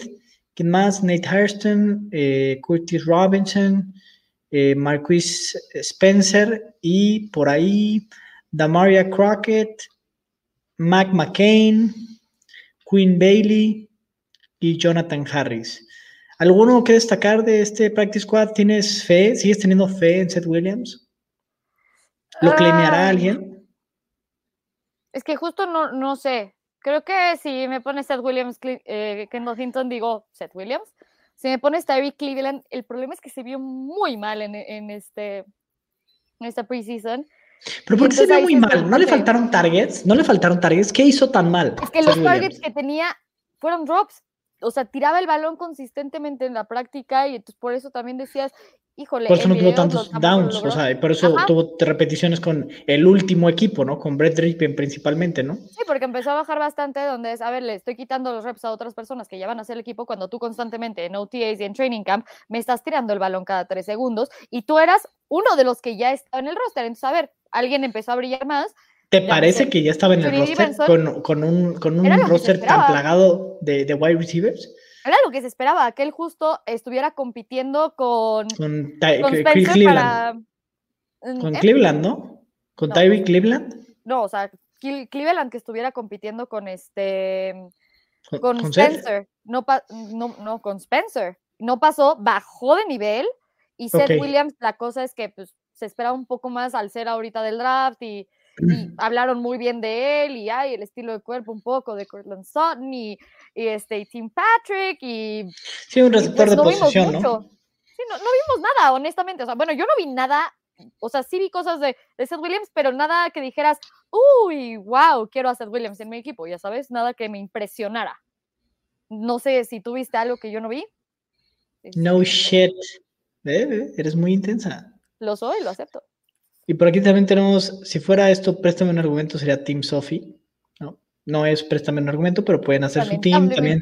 ¿Quién más? Nate Hairston, eh, Curtis Robinson, Marquis Spencer y por ahí Damaria Crockett, Mac McCain, Quinn Bailey y Jonathan Harris. ¿Alguno que destacar de este Practice Squad? ¿Tienes fe? ¿Sigues teniendo fe en Seth Williams? ¿Lo claimeará alguien?
Es que justo no, no sé. Creo que si me pones Seth Williams, eh, Kendall Hinton, digo Seth Williams. Si me pones Tyreek Cleveland, el problema es que se vio muy mal en, en este en esta preseason.
¿Pero por qué se vio muy mal? ¿No le faltaron targets? ¿No le faltaron targets? ¿Qué hizo tan mal?
Es que los targets que tenía fueron drops o sea, tiraba el balón consistentemente en la práctica y entonces por eso también decías, híjole.
Por eso no tuvo tantos downs, o sea, por eso tuvo repeticiones con el último equipo, ¿no? Con Brett Rippen principalmente, ¿no?
Sí, porque empezó a bajar bastante, donde es, a ver, le estoy quitando los reps a otras personas que ya van a ser el equipo cuando tú constantemente en OTAs y en Training Camp me estás tirando el balón cada tres segundos y tú eras uno de los que ya estaba en el roster. Entonces, a ver, alguien empezó a brillar más
¿Te parece que ya estaba en el roster con, un, con un roster tan plagado de, de, wide receivers?
Era lo que se esperaba, que él justo estuviera compitiendo con,
con, Cleveland. Con ¿eh? Cleveland, ¿no? ¿Con Tyree Cleveland?
No, o sea, Cleveland que estuviera compitiendo con este. Con, Spencer. No, no, no, con Spencer. No pasó, bajó de nivel. Y Seth Williams, la cosa es que pues, se esperaba un poco más al ser ahorita del draft y y <clears throat> hablaron muy bien de él y hay el estilo de cuerpo un poco de Cortland Sutton y, este Tim Patrick y
sí un receptor pues de posición ¿no?
Sí, no, vimos nada honestamente. O sea bueno yo no vi nada o sea sí vi cosas de, de Seth Williams pero nada que dijeras uy wow quiero a Seth Williams en mi equipo ya sabes nada que me impresionara. No sé si tuviste algo que yo no vi.
No shit. Eh, eres muy intensa.
Lo soy lo acepto
y por aquí también tenemos, si fuera esto, préstame un argumento, sería Team Sophie. ¿no? no es préstame un argumento, pero pueden hacer su team. También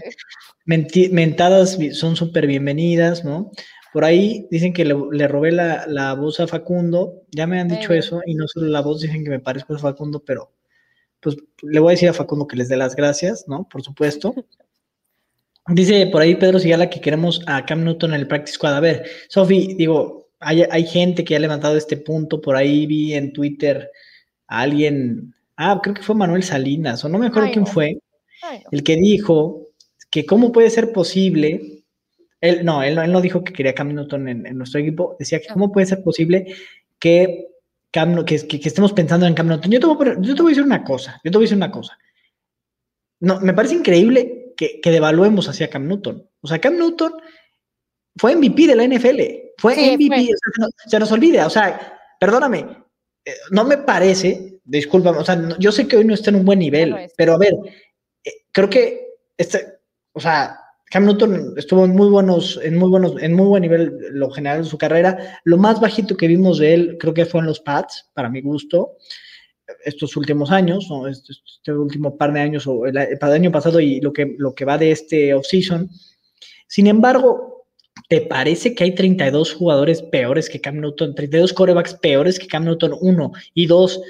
mentadas son súper bienvenidas, ¿no? Por ahí dicen que le, robé la, voz a Facundo. Ya me han dicho eso, y no solo la voz, dicen que me parezco a Facundo, pero pues le voy a decir a Facundo que les dé las gracias, ¿no? Por supuesto. <laughs> Dice por ahí Pedro Sigala que queremos a Cam Newton en el Practice Squad. A ver, Sophie, digo, hay, gente que ha levantado este punto, por ahí vi en Twitter a alguien, ah, creo que fue Manuel Salinas, o no me acuerdo quién fue, el que dijo que cómo puede ser posible, él no, él, no dijo que quería Cam Newton en, nuestro equipo, decía que ah. cómo puede ser posible que, que, estemos pensando en Cam Newton. Yo te, voy a, yo te voy a decir una cosa, yo te voy a decir una cosa. No, me parece increíble que, que devaluemos hacia Cam Newton. O sea, Cam Newton fue MVP de la NFL. Fue MVP, O sea, se nos olvida. O sea, perdóname, eh, no me parece, discúlpame, o sea, yo sé que hoy no está en un buen nivel, pero a ver, eh, creo que este, o sea, Cam Newton estuvo en muy buenos, en muy buenos, en muy buen nivel lo general de su carrera. Lo más bajito que vimos de él, creo que fue en los Pats, para mi gusto, estos últimos años, ¿no? este, este último par de años, o el, el, año pasado y lo que, lo que va de este offseason. Sin embargo, ¿Te parece que hay 32 jugadores peores que Cam Newton, 32 corebacks peores que Cam Newton, uno y dos,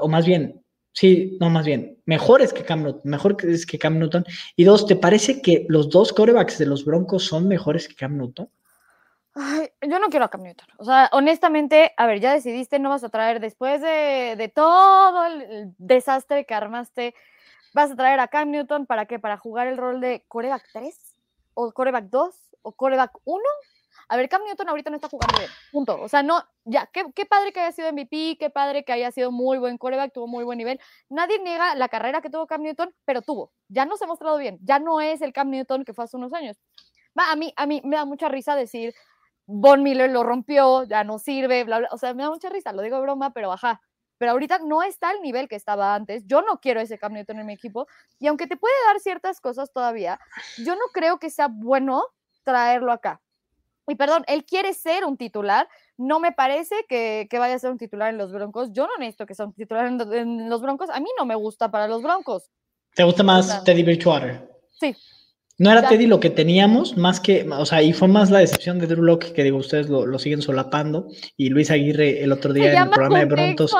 o más bien, sí, no, más bien, mejores que Cam Newton, mejores que Cam Newton, y dos, ¿te parece que los dos corebacks de los Broncos son mejores que Cam Newton?
Ay, yo no quiero a Cam Newton. O sea, honestamente, a ver, ya decidiste, no vas a traer después de, todo el desastre que armaste vas a traer a Cam Newton para qué? Para jugar el rol de coreback 3 o coreback 2 o coreback 1. A ver, Cam Newton ahorita no está jugando bien, punto. O sea, no, ya, qué, qué, padre que haya sido MVP, qué padre que haya sido muy buen coreback, tuvo muy buen nivel. Nadie niega la carrera que tuvo Cam Newton, pero tuvo. Ya no se ha mostrado bien, ya no es el Cam Newton que fue hace unos años. Va, a mí, a mí me da mucha risa decir, Von Miller lo rompió, ya no sirve, bla, bla. O sea, me da mucha risa, lo digo de broma, pero baja pero ahorita no está al nivel que estaba antes. Yo no quiero ese Cam Newton en mi equipo. Y aunque te puede dar ciertas cosas todavía, yo no creo que sea bueno traerlo acá. Y perdón, él quiere ser un titular. No me parece que, vaya a ser un titular en los Broncos. Yo no necesito que sea un titular en, los Broncos. A mí no me gusta para los Broncos.
¿Te gusta más Teddy Bridgewater?
Sí,
no era Teddy lo que teníamos, más que, o sea, y fue más la decepción de Drew Locke, que digo, ustedes lo, siguen solapando, y Luis Aguirre el otro día en el programa de Broncos,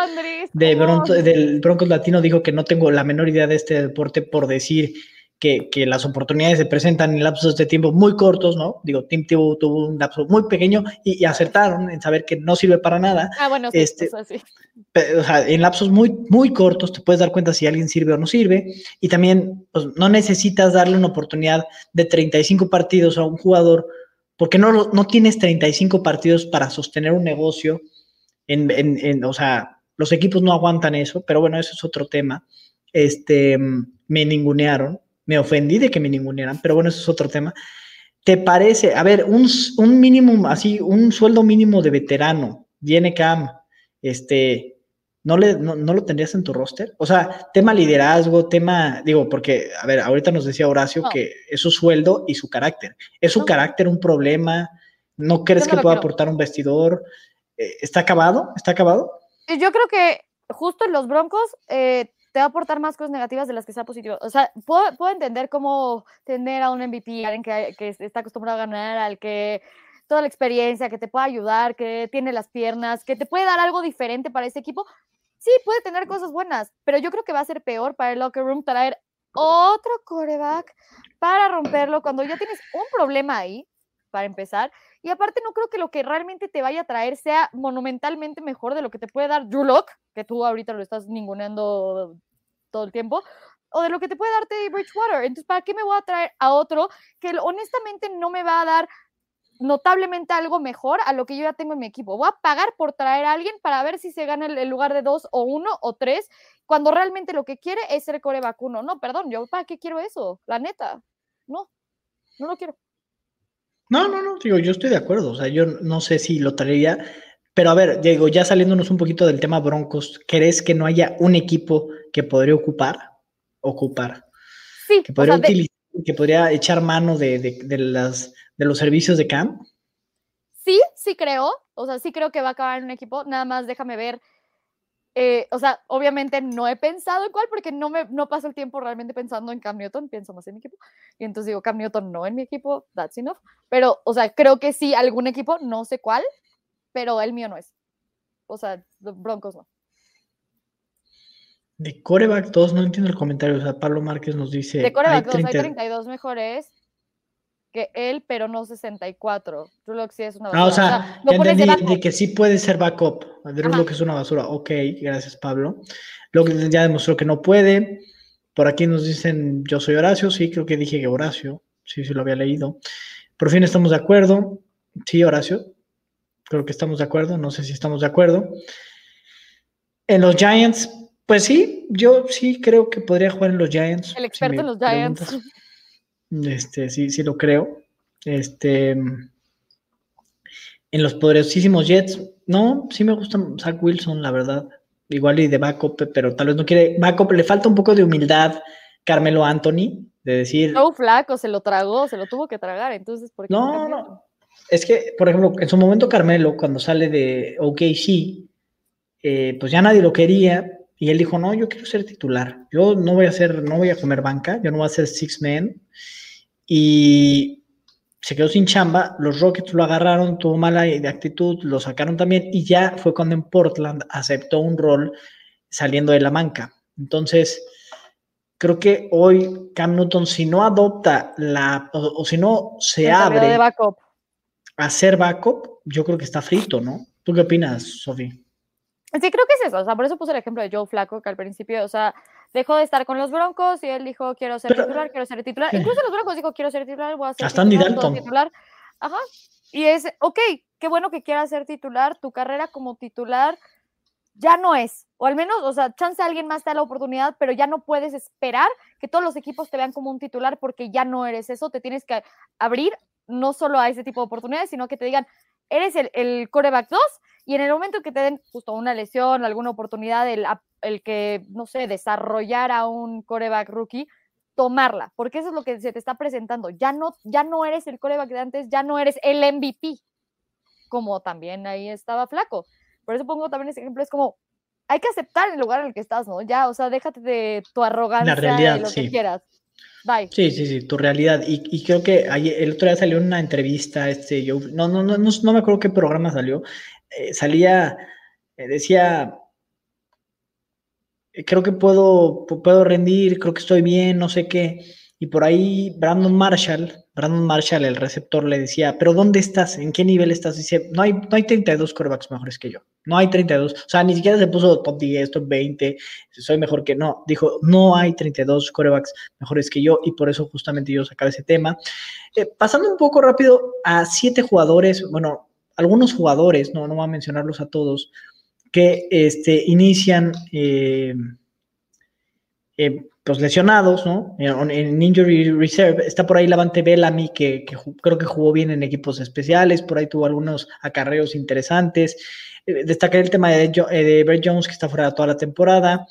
de Broncos, del Broncos Latino dijo que no tengo la menor idea de este deporte por decir que, las oportunidades se presentan en lapsos de tiempo muy cortos, ¿no? Digo, Tim Tebow tuvo un lapso muy pequeño y, acertaron en saber que no sirve para nada.
Ah, bueno, sí, este,
O sea, en lapsos muy, muy cortos te puedes dar cuenta si alguien sirve o no sirve y también pues, no necesitas darle una oportunidad de 35 partidos a un jugador porque no, no tienes 35 partidos para sostener un negocio. En, en, en, o sea, los equipos no aguantan eso, pero bueno, eso es otro tema. Este, me ningunearon me ofendí de que me ningunearan, pero bueno, eso es otro tema. ¿Te parece, a ver, un, un mínimo, así, un sueldo mínimo de veterano, viene Cam, este, ¿no, le, no, lo tendrías en tu roster? O sea, tema liderazgo, tema, digo, porque, a ver, ahorita nos decía Horacio que es su sueldo y su carácter. ¿Es su carácter un problema? ¿No crees que pueda aportar un vestidor? Eh, ¿Está acabado? ¿Está acabado?
Yo creo que justo en los Broncos eh, te va a aportar más cosas negativas de las que sea positivo. O sea, puedo, puedo entender cómo tener a un MVP, alguien que, que está acostumbrado a ganar, al que toda la experiencia, que te pueda ayudar, que tiene las piernas, que te puede dar algo diferente para ese equipo. Sí, puede tener cosas buenas, pero yo creo que va a ser peor para el locker room traer otro coreback para romperlo cuando ya tienes un problema ahí, para empezar. Y aparte no creo que lo que realmente te vaya a traer sea monumentalmente mejor de lo que te puede dar Drew Locke, que tú ahorita lo estás ninguneando todo el tiempo, o de lo que te puede dar Teddy Bridgewater. Entonces, ¿para qué me voy a traer a otro que honestamente no me va a dar notablemente algo mejor a lo que yo ya tengo en mi equipo? Voy a pagar por traer a alguien para ver si se gana el, lugar de dos o uno o tres, cuando realmente lo que quiere es ser core vacuno. No, perdón, yo para qué quiero eso, la neta. No, no lo quiero.
No, no, no, digo, yo estoy de acuerdo, o sea, yo no sé si lo traería, pero a ver, Diego, ya saliéndonos un poquito del tema Broncos, ¿crees que no haya un equipo que podría ocupar? Ocupar.
Sí.
Que podría utilizar, que podría echar mano de, de, las, de los servicios de CAM.
Sí, sí creo, o sea, sí creo que va a acabar en un equipo, nada más déjame ver eh, o sea, obviamente no he pensado en cuál porque no me no paso el tiempo realmente pensando en Cam Newton, pienso más en mi equipo. Y entonces digo, Cam Newton no en mi equipo, that's enough. Pero, o sea, creo que sí, algún equipo, no sé cuál, pero el mío no es. O sea, los Broncos no.
De coreback 2, no entiendo el comentario. O sea, Pablo Márquez nos dice.
De coreback 2 hay 32 mejores que él, pero no 64. Drew Locke sí es una
basura. Ah, o sea, ya entendí de, que sí puede ser backup. Drew Locke es una basura. Ok, gracias, Pablo. Lo que ya demostró que no puede. Por aquí nos dicen, yo soy Horacio. Sí, creo que dije que Horacio. Sí, sí lo había leído. Por fin estamos de acuerdo. Sí, Horacio. Creo que estamos de acuerdo. No sé si estamos de acuerdo. En los Giants, pues sí, yo sí creo que podría jugar en los Giants.
El experto en los Giants. <laughs>
Este, sí, sí lo creo. Este, en los poderosísimos Jets, no, sí me gusta Zach Wilson, la verdad. Igual y de backup, pero tal vez no quiere backup. Le falta un poco de humildad, Carmelo Anthony, de decir.
No, flaco, se lo tragó, se lo tuvo que tragar, entonces, ¿por qué
no? No, es que, por ejemplo, en su momento Carmelo, cuando sale de OKC, eh, pues ya nadie lo quería, y él dijo, no, yo quiero ser titular, yo no voy a ser, no voy a comer banca, yo no voy a ser six men, y se quedó sin chamba, los Rockets lo agarraron, tuvo mala de actitud, lo sacaron también y ya fue cuando en Portland aceptó un rol saliendo de la manca. Entonces, creo que hoy Cam Newton, si no adopta la, o, si no se abre
de backup.
a ser backup, yo creo que está frito, ¿no? ¿Tú qué opinas, Sofía?
Sí, creo que es eso, o sea, por eso puse el ejemplo de Joe Flaco, que al principio, o sea, dejó de estar con los Broncos y él dijo, quiero ser titular, quiero ser titular. Incluso los Broncos dijo, quiero ser titular, voy a ser
Hasta titular,
titular. Ajá. Y es, ok, qué bueno que quieras ser titular, tu carrera como titular ya no es, o al menos, o sea, chance a alguien más te da la oportunidad, pero ya no puedes esperar que todos los equipos te vean como un titular porque ya no eres eso, te tienes que abrir no solo a ese tipo de oportunidades, sino que te digan, eres el, el coreback 2 y en el momento que te den justo una lesión, alguna oportunidad, el, el que, no sé, desarrollar a un coreback rookie, tomarla, porque eso es lo que se te está presentando. Ya no, ya no eres el coreback de antes, ya no eres el MVP, como también ahí estaba flaco. Por eso pongo también ese ejemplo, es como, hay que aceptar el lugar en el que estás, ¿no? Ya, o sea, déjate de tu arrogancia
realidad,
y lo que quieras. Bye.
Sí, sí, sí, tu realidad. Y, creo que el otro día salió una entrevista, este, yo, no, no, no, no, me acuerdo qué programa salió, eh, salía, eh, decía, eh, creo que puedo, puedo rendir, creo que estoy bien, no sé qué. Y por ahí Brandon Marshall, Brandon Marshall, el receptor, le decía, pero ¿dónde estás? ¿En qué nivel estás? Dice, no hay, no hay 32 corebacks mejores que yo. No hay 32. O sea, ni siquiera se puso top 10, top 20, soy mejor que no. Dijo, no hay 32 corebacks mejores que yo y por eso justamente yo sacaba ese tema. Pasando un poco rápido a siete jugadores, bueno, algunos jugadores, no, no voy a mencionarlos a todos, que este, inician... Eh, eh, pues lesionados, ¿no? En Injury Reserve está por ahí Lavante Bellamy, que, creo que jugó bien en equipos especiales, por ahí tuvo algunos acarreos interesantes. Eh, el tema de, eh, de Brett Jones, que está fuera toda la temporada.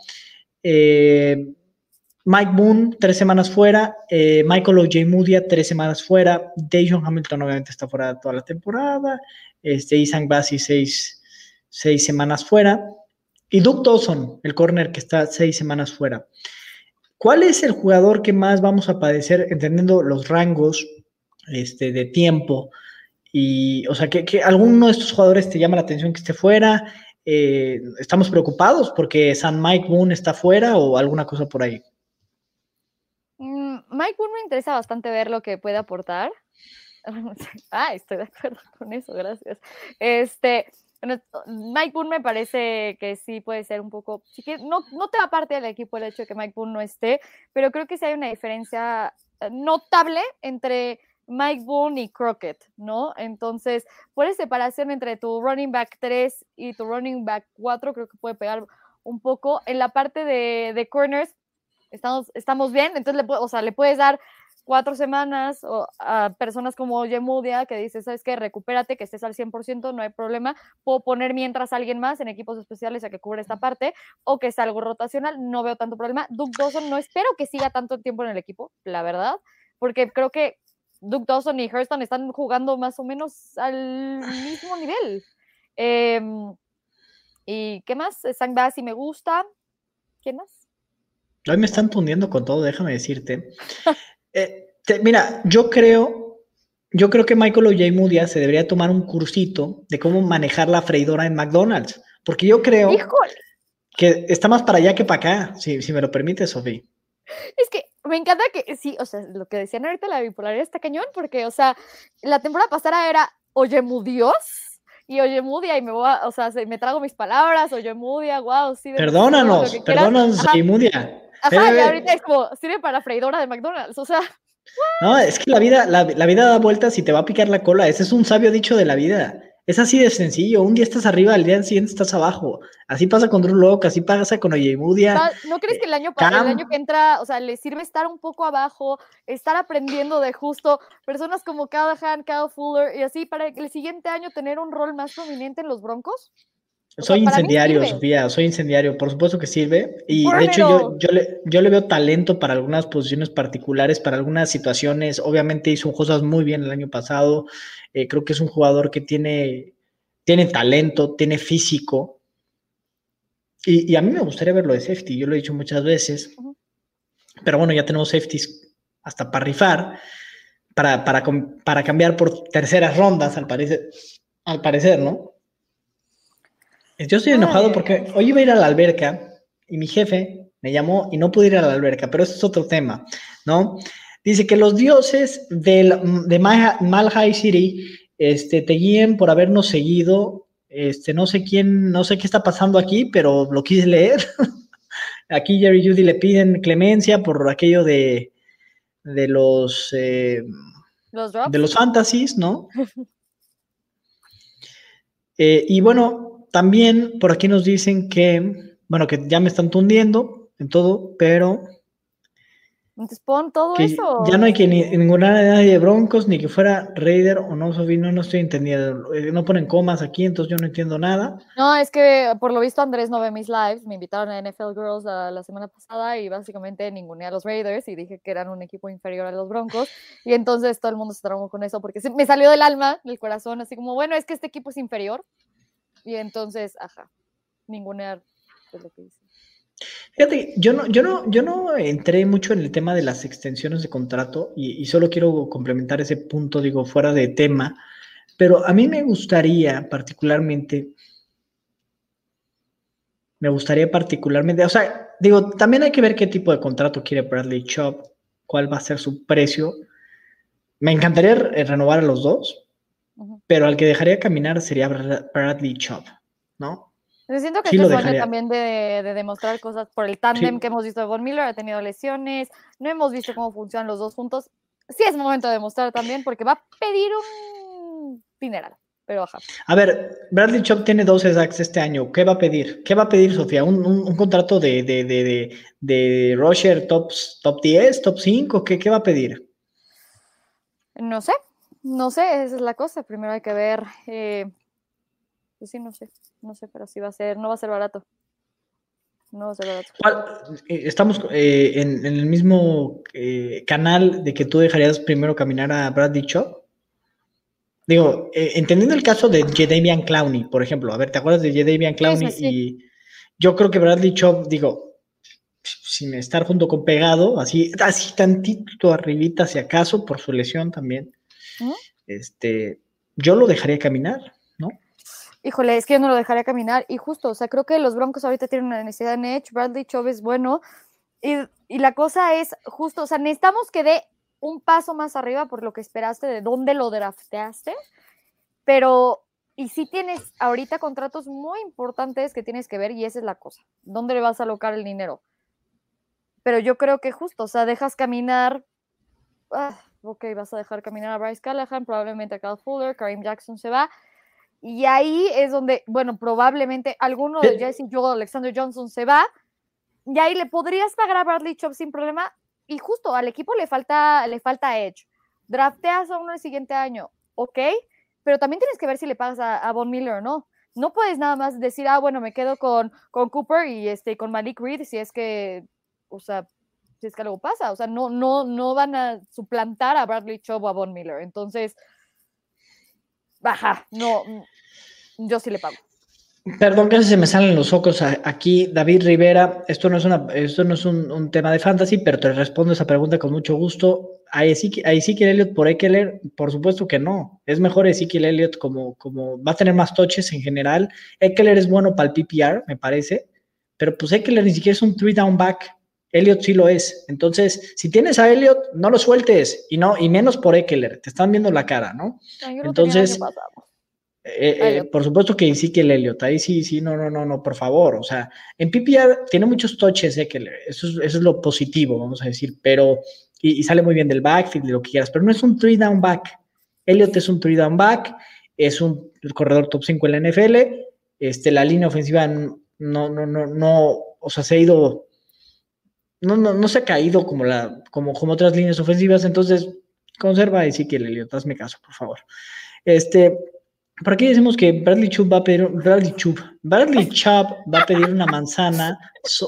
Mike Boone, tres semanas fuera. Michael O.J. Mudia, tres semanas fuera. Dejon Hamilton, obviamente, está fuera toda la temporada. Este, Isan Bassi, seis, seis semanas fuera. Y Duke Dawson, el corner que está seis semanas fuera. ¿Cuál es el jugador que más vamos a padecer, entendiendo los rangos este, de tiempo? Y, o sea, que, alguno de estos jugadores te llama la atención que esté fuera. Eh, ¿Estamos preocupados porque San Mike Boone está fuera o alguna cosa por ahí?
Mm, Mike Boone me interesa bastante ver lo que puede aportar. <laughs> ah, estoy de acuerdo <laughs> con eso, gracias. Este, Mike Boone me parece que sí puede ser un poco, no, no te da parte del equipo el hecho de que Mike Boone no esté, pero creo que sí hay una diferencia eh, notable entre Mike Boone y Crockett, ¿no? Entonces, por esa separación entre tu running back 3 y tu running back 4, creo que puede pegar un poco. En la parte de, de corners, estamos, estamos bien, entonces le, o sea, le puedes dar cuatro semanas o a personas como Yemudia que dice, sabes que recupérate, que estés al 100%, no hay problema, puedo poner mientras alguien más en equipos especiales a que cubre esta parte o que es algo rotacional, no veo tanto problema. Duke Dawson no espero que siga tanto tiempo en el equipo, la verdad, porque creo que Duke Dawson y Hurston están jugando más o menos al mismo nivel. Em, ¿Y qué más? Sang Bassi me gusta. ¿Quién más?
Hoy me están tundiendo con todo, déjame decirte. <laughs> Eh, mira, yo creo, yo creo que Michael J. Mudia se debería tomar un cursito de cómo manejar la freidora en McDonald's, porque yo creo que está más para allá que para acá, si, si me lo permite, Sofía.
Es que me encanta que, sí, o sea, lo que decían ahorita, la bipolaridad está cañón, porque, o sea, la temporada pasada era Oye Mudios, y oye Mudia y me voy a, o sea, me trago mis palabras, oye Mudia, wow, sí.
Perdónanos, perdónanos, oye Mudia.
Ajá, y ahorita es como, sirve para freidora de McDonald's, o sea.
No, es que la vida, la, vida da vueltas y te va a picar la cola. Ese es un sabio dicho de la vida. Es así de sencillo. Un día estás arriba, al día siguiente estás abajo. Así pasa con Drew Locke, así pasa con Oyemudia.
¿No crees que el año, el año que entra, o sea, le sirve estar un poco abajo, estar aprendiendo de justo personas como Callahan, Cal Fuller y así para el siguiente año tener un rol más prominente en los Broncos?
Soy incendiario, Sofía, soy incendiario, por supuesto que sirve. Y de hecho yo, yo, le, yo le veo talento para algunas posiciones particulares, para algunas situaciones. Obviamente hizo cosas muy bien el año pasado. Eh, creo que es un jugador que tiene, tiene talento, tiene físico. Y, a mí me gustaría verlo de safety, yo lo he dicho muchas veces. Pero bueno, ya tenemos safeties hasta para rifar, para, para, para cambiar por terceras rondas, al parecer, al parecer, ¿no? Yo estoy enojado porque hoy iba a ir a la alberca y mi jefe me llamó y no pude ir a la alberca, pero eso es otro tema, ¿no? Dice que los dioses del, de Malhai City este, te guíen por habernos seguido. Este, no sé quién, no sé qué está pasando aquí, pero lo quise leer. <laughs> aquí Jerry Judy le piden clemencia por aquello de, de los, eh, de los fantasies, ¿no? <laughs> Eh, y bueno, también por aquí nos dicen que, bueno, que ya me están tundiendo en todo, pero
entonces pon todo eso.
Ya no hay que ni, ninguna nadie de Broncos, ni que fuera Raider o no, Sofía, no, no estoy entendiendo. Eh, no ponen comas aquí, entonces yo no entiendo nada.
No, es que por lo visto Andrés no ve mis lives. Me invitaron a NFL Girls la, semana pasada y básicamente ninguneé a los Raiders y dije que eran un equipo inferior a los Broncos. Y entonces todo el mundo se traumó con eso porque me salió del alma, del corazón, así como, bueno, es que este equipo es inferior. Y entonces, ajá, ningunear es lo que hice.
Fíjate, yo no, yo no, yo no entré mucho en el tema de las extensiones de contrato y, solo quiero complementar ese punto, digo, fuera de tema, pero a mí me gustaría particularmente, me gustaría particularmente, o sea, digo, también hay que ver qué tipo de contrato quiere Bradley Chubb, cuál va a ser su precio. Me encantaría renovar a los dos, pero al que dejaría caminar sería Bradley Chubb, ¿no?
siento que sí es también de, demostrar cosas por el tándem que hemos visto de Von Miller, ha tenido lesiones, no hemos visto cómo funcionan los dos juntos. Sí es momento de demostrar también porque va a pedir un dineral, pero baja.
A ver, Bradley Chop tiene 12 sacks este año, ¿qué va a pedir? ¿Qué va a pedir, Sofía? ¿Un, contrato de, de, de, de, Roger top, top 10, top 5? ¿Qué, ¿Qué va a pedir?
No sé, no sé, esa es la cosa. Primero hay que ver eh, pues sí, no sé, no sé, pero sí va a ser, no va a ser barato. No va a ser barato.
Eh, estamos eh, en, el mismo eh, canal de que tú dejarías primero caminar a Bradley Chop. Digo, entendiendo el caso de Jadavian Clowney, por ejemplo. A ver, ¿te acuerdas de Jadavian Clowney? Y yo creo que Bradley Chop, digo, sin estar junto con pegado, así, así tantito arribita, si acaso, por su lesión también. Este, yo lo dejaría caminar
híjole, es que yo no lo dejaría caminar. Y justo, o sea, creo que los Broncos ahorita tienen una necesidad en Edge, Bradley Chubb es bueno. Y, y, la cosa es justo, o sea, necesitamos que dé un paso más arriba por lo que esperaste, de dónde lo drafteaste. Pero, y sí tienes ahorita contratos muy importantes que tienes que ver y esa es la cosa. ¿Dónde le vas a alocar el dinero? Pero yo creo que justo, o sea, dejas caminar. Ah, ok, vas a dejar caminar a Bryce Callahan, probablemente a Cal Fuller, Kareem Jackson se va y ahí es donde, bueno, probablemente alguno de Jesse Joel, Alexander Johnson se va. Y ahí le podrías pagar a Bradley Chop sin problema. Y justo al equipo le falta, le falta edge. Drafteas a uno el siguiente año, ok. Pero también tienes que ver si le pagas a, Von Miller o no. No puedes nada más decir, ah, bueno, me quedo con, con Cooper y este, con Malik Reed si es que, o sea, si es que algo pasa. O sea, no, no, no van a suplantar a Bradley Chubb o a Von Miller. Entonces, baja, no, yo sí le pago.
Perdón que se me salen los ojos aquí, David Rivera. Esto no es, una, esto no es un, tema de fantasy, pero te respondo esa pregunta con mucho gusto. ¿A Ezekiel Elliott por Eckler? Por supuesto que no. Es mejor Ezekiel Elliott como, como va a tener más toches en general. Eckler es bueno para el PPR, me parece, pero pues Eckler ni siquiera es un three down back. Elliot sí lo es. Entonces, si tienes a Elliot, no lo sueltes y no y menos por Eckler. Te están viendo la cara, ¿no? Entonces, eh, eh, por supuesto que sí que el Elliot. Ahí sí, sí, no, no, no, no, por favor. O sea, en PPR tiene muchos touches Eckler. Eso es, eso es lo positivo, vamos a decir. Pero y, sale muy bien del backfield y lo que quieras. Pero no es un three down back. Elliot es un three down back. Es un corredor top 5 en la NFL. Este, la línea ofensiva no, no, no, no, o sea, se ha ido no, no, no se ha caído como, la, como, como otras líneas ofensivas, entonces conserva y sí que Elliot, hazme caso, por favor. Este, por aquí decimos que Bradley Chubb va a pedir, Bradley Chubb, Bradley Chubb va a pedir una manzana,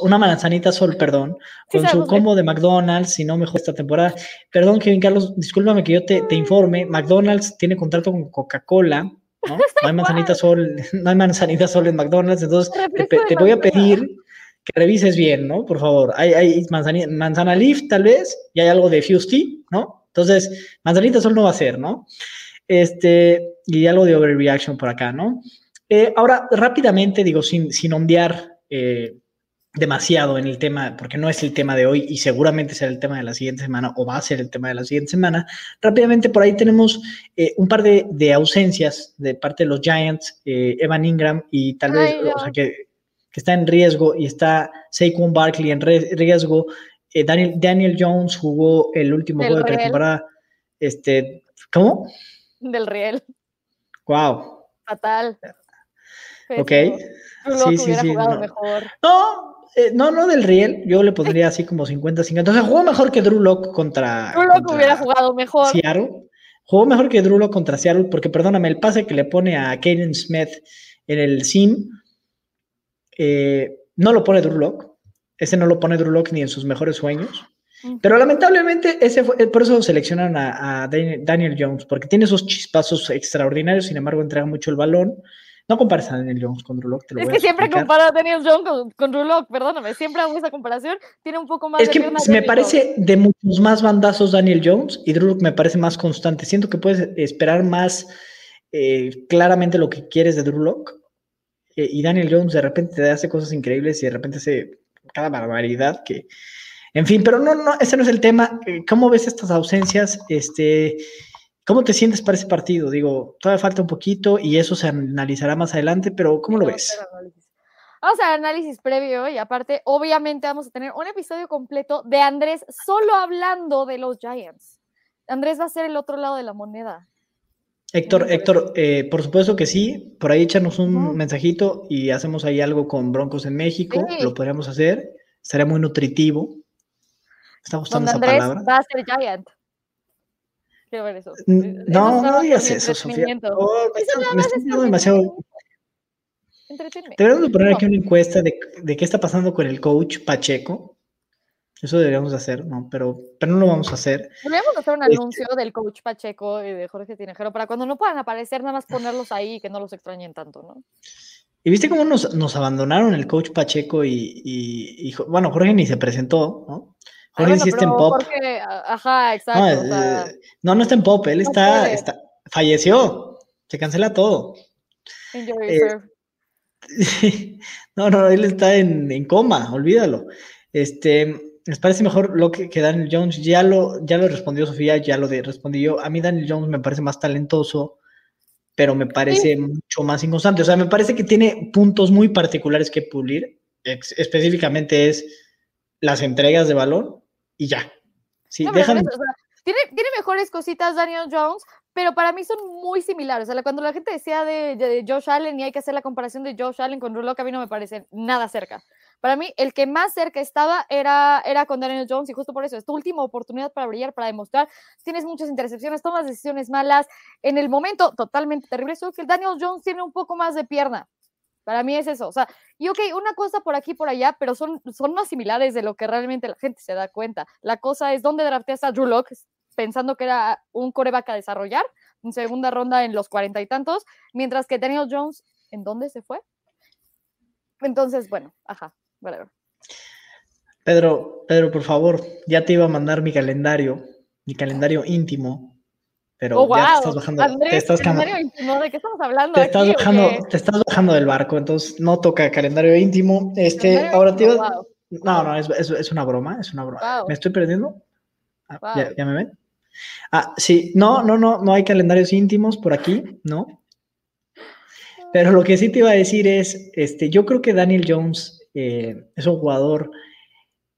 una manzanita sol, perdón, con su combo de McDonald's, si no mejor esta temporada. Perdón, Kevin Carlos, discúlpame que yo te, te informe, McDonald's tiene contrato con Coca-Cola, ¿no? No hay <laughs> manzanita sol, no hay manzanita sol en McDonald's, entonces te voy a pedir que revises bien, ¿no? Por favor. Hay, hay manzana, manzana leaf, tal vez, y hay algo de Fuse ¿no? Entonces, manzanita sol no va a ser, ¿no? Este, y algo de overreaction por acá, ¿no? Eh, ahora, rápidamente, digo, sin, sin ondear eh, demasiado en el tema, porque no es el tema de hoy y seguramente será el tema de la siguiente semana o va a ser el tema de la siguiente semana. Rápidamente, por ahí tenemos eh, un par de, ausencias de parte de los Giants, Evan Ingram y tal vez, o sea, que que está en riesgo y está Saquon Barkley en riesgo. Eh, Daniel, Daniel Jones jugó el último juego de temporada. Este, ¿Cómo?
Del Riel.
Wow.
Fatal.
Ok. Sí, sí, sí. No. Mejor. no, eh, no, no del Riel. Yo le pondría así como 50-50. Entonces jugó mejor que Drew Lock contra.
Drew Lock hubiera jugado mejor.
Seattle. Jugó mejor que Drew Lock contra Seattle, porque perdóname, el pase que le pone a Kaden Smith en el sim eh, no lo pone Drew Lock. Ese no lo pone Drew Lock ni en sus mejores sueños. Pero lamentablemente, ese fue, por eso seleccionan a, Daniel Jones, porque tiene esos chispazos extraordinarios, sin embargo, entrega mucho el balón. No compares a Daniel Jones con Drew Lock.
es que siempre comparo a Daniel Jones con, con Drew Lock, perdóname, siempre hago esa comparación. Tiene un poco más
es que me parece de muchos más bandazos Daniel Jones y Drew Lock me parece más constante. Siento que puedes esperar más eh, claramente lo que quieres de Drew Lock. Eh, y Daniel Jones de repente te hace cosas increíbles y de repente hace cada barbaridad que, en fin, pero no, no, ese no es el tema. Eh, ¿Cómo ves estas ausencias? Este, ¿Cómo te sientes para ese partido? Digo, todavía falta un poquito y eso se analizará más adelante, pero ¿cómo lo ves?
Vamos a análisis previo y aparte, obviamente vamos a tener un episodio completo de Andrés solo hablando de los Giants. Andrés va a ser el otro lado de la moneda.
Héctor, Héctor, eh, por supuesto que sí. Por ahí échanos un mensajito y hacemos ahí algo con Broncos en México. Lo podríamos hacer. Sería muy nutritivo. Está gustando esa
Andrés
palabra.
Va a ser Giant. Quiero ver eso.
No, no digas eso, Sofía. Oh, me está demasiado. Deberíamos poner aquí una encuesta de, de qué está pasando con el coach Pacheco. Eso deberíamos hacer, ¿no? Pero, pero no lo vamos a hacer.
Deberíamos hacer un este anuncio del coach Pacheco y de Jorge Tinejero para cuando no puedan aparecer, nada más ponerlos ahí y que no los extrañen tanto, ¿no?
¿Y viste cómo nos, nos abandonaron el coach Pacheco y, y, bueno, Jorge ni se presentó, ¿no? Jorge sí está en pop.
ajá, exacto.
No, no, está en pop, él está, está, falleció, se cancela todo. Eh, <laughs> no, no, él está en, en coma, olvídalo. Este, ¿Les parece mejor lo que, Daniel Jones? Ya lo, ya lo respondió Sofía, ya lo de, respondí yo. A mí Daniel Jones me parece más talentoso, pero me parece mucho más inconstante. O sea, me parece que tiene puntos muy particulares que pulir. específicamente es las entregas de balón y ya. Sí, tiene,
tiene mejores cositas Daniel Jones, pero para mí son muy similares. O sea, cuando la gente decía de, Josh Allen y hay que hacer la comparación de Josh Allen con Rulock, a mí no me parece nada cerca. Para mí, el que más cerca estaba era, era con Daniel Jones y justo por eso es tu última oportunidad para brillar, para demostrar. Tienes muchas intercepciones, tomas decisiones malas. En el momento totalmente terrible, solo que el Daniel Jones tiene un poco más de pierna. Para mí es eso. O sea, y ok, una cosa por aquí por allá, pero son, son más similares de lo que realmente la gente se da cuenta. La cosa es dónde drafteas a Drew Locke, pensando que era un coreback a desarrollar, en segunda ronda en los cuarenta y tantos, mientras que Daniel Jones, ¿en dónde se fue? Entonces, bueno, ajá,
Pedro, Pedro, por favor, ya te iba a mandar mi calendario, mi calendario íntimo, pero
oh,
ya te estás bajando.
te estás calendario íntimo, ¿de qué estamos hablando?
Te estás, bajando, te estás bajando del barco, entonces no toca calendario íntimo. Este, ahora te iba... No, no, es, es, una broma, es una broma. ¿Me estoy perdiendo? Ah, ¿Ya, ¿Ya me ven? Ah, sí, no, no, no, no hay calendarios íntimos por aquí, ¿no? Pero lo que sí te iba a decir es, este, yo creo que Daniel Jones eh, es un jugador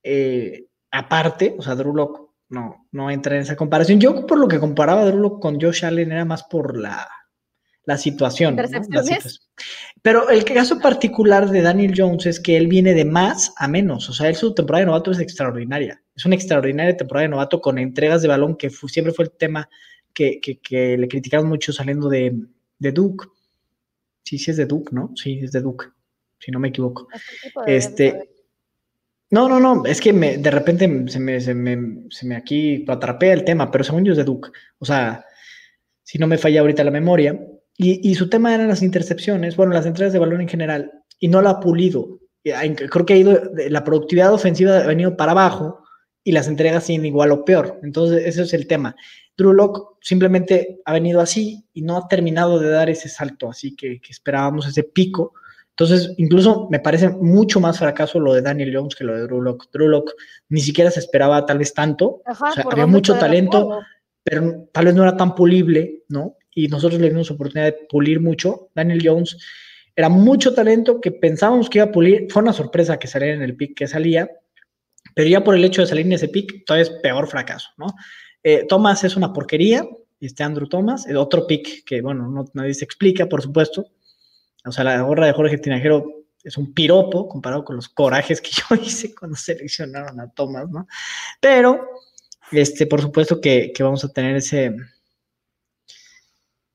eh, aparte, o sea, Drew Lock no, no entra en esa comparación. Yo por lo que comparaba a Drew Lock con Josh Allen era más por la, la situación. Pero el caso particular de Daniel Jones es que él viene de más a menos, o sea, él, su temporada de novato es extraordinaria. Es una extraordinaria temporada de novato con entregas de balón, que siempre fue el tema que, le criticaron mucho saliendo de, de Duke. Sí, sí es de Duke, ¿no? Sí, es de Duke, si no me equivoco. Este, no, no, no, es que me, de repente se me, se me, se me aquí atrapé el tema, pero según yo es de Duke. O sea, si no me falla ahorita la memoria. Y, y, su tema eran las intercepciones, bueno, las entregas de balón en general, y no la ha pulido. Creo que ha ido, la productividad ofensiva ha venido para abajo y las entregas siguen igual o peor. Entonces, ese es el tema. Drew Lock simplemente ha venido así y no ha terminado de dar ese salto, así que, esperábamos ese pico. Entonces, incluso me parece mucho más fracaso lo de Daniel Jones que lo de Drew Lock. Drew Lock ni siquiera se esperaba tal vez tanto. había mucho talento, pero tal vez no era tan pulible, ¿no? Y nosotros le dimos oportunidad de pulir mucho. Daniel Jones Era mucho talento que pensábamos que iba a pulir. Fue una sorpresa que saliera en el pick que salía, pero ya por el hecho de salir en ese pick, todavía es peor fracaso, ¿no? Eh, Thomas es una porquería, este Andrew Thomas, el otro pick que, bueno, no, nadie se explica, por supuesto. O sea, la gorra de Jorge Tinajero es un piropo comparado con los corajes que <laughs> yo hice cuando seleccionaron a Thomas, ¿no? Pero, este, por supuesto que, que vamos a tener ese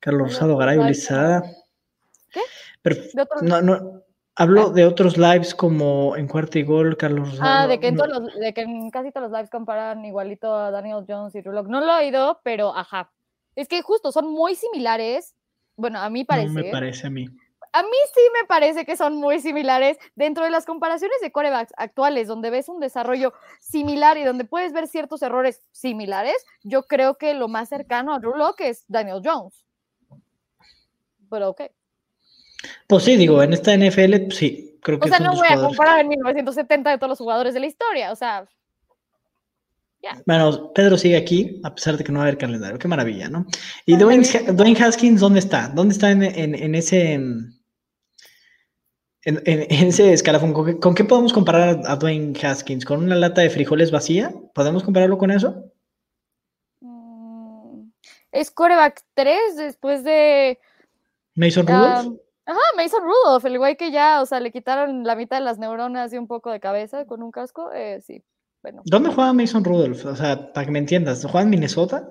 Carlos Rosado Garay Lizada.
¿Qué?
Pero, no, no, hablo ah. de otros lives como en cuarto y gol, Carlos Rosado.
Ah, de que, en todos los, de que en casi todos los lives comparan igualito a Daniel Jones y Rulock. No lo he oído, pero ajá. Es que justo son muy similares. Bueno, a mí parece.
No me parece a mí.
A mí sí me parece que son muy similares dentro de las comparaciones de corebacks actuales, donde ves un desarrollo similar y donde puedes ver ciertos errores similares. Yo creo que lo más cercano a Rulock es Daniel Jones pero ok.
Pues sí, digo, en esta NFL, pues sí, creo que.
O sea, no voy a comparar en 1970 de todos los jugadores de la historia, o sea.
ya. Bueno, Pedro sigue aquí, a pesar de que no va a haber calendario. Qué maravilla, ¿no? Y Dwayne, Haskins, ¿dónde está? ¿Dónde está en, en, ese. En, ese escalafón? ¿Con qué, podemos comparar a Dwayne Haskins? ¿Con una lata de frijoles vacía? ¿Podemos compararlo con eso?
Mm, es coreback 3 después de
Mason Rudolph.
ajá, Mason Rudolph, el güey que ya, o sea, le quitaron la mitad de las neuronas y un poco de cabeza con un casco, eh, sí. Bueno.
¿Dónde juega Mason Rudolph? O sea, para que me entiendas, ¿juega en Minnesota?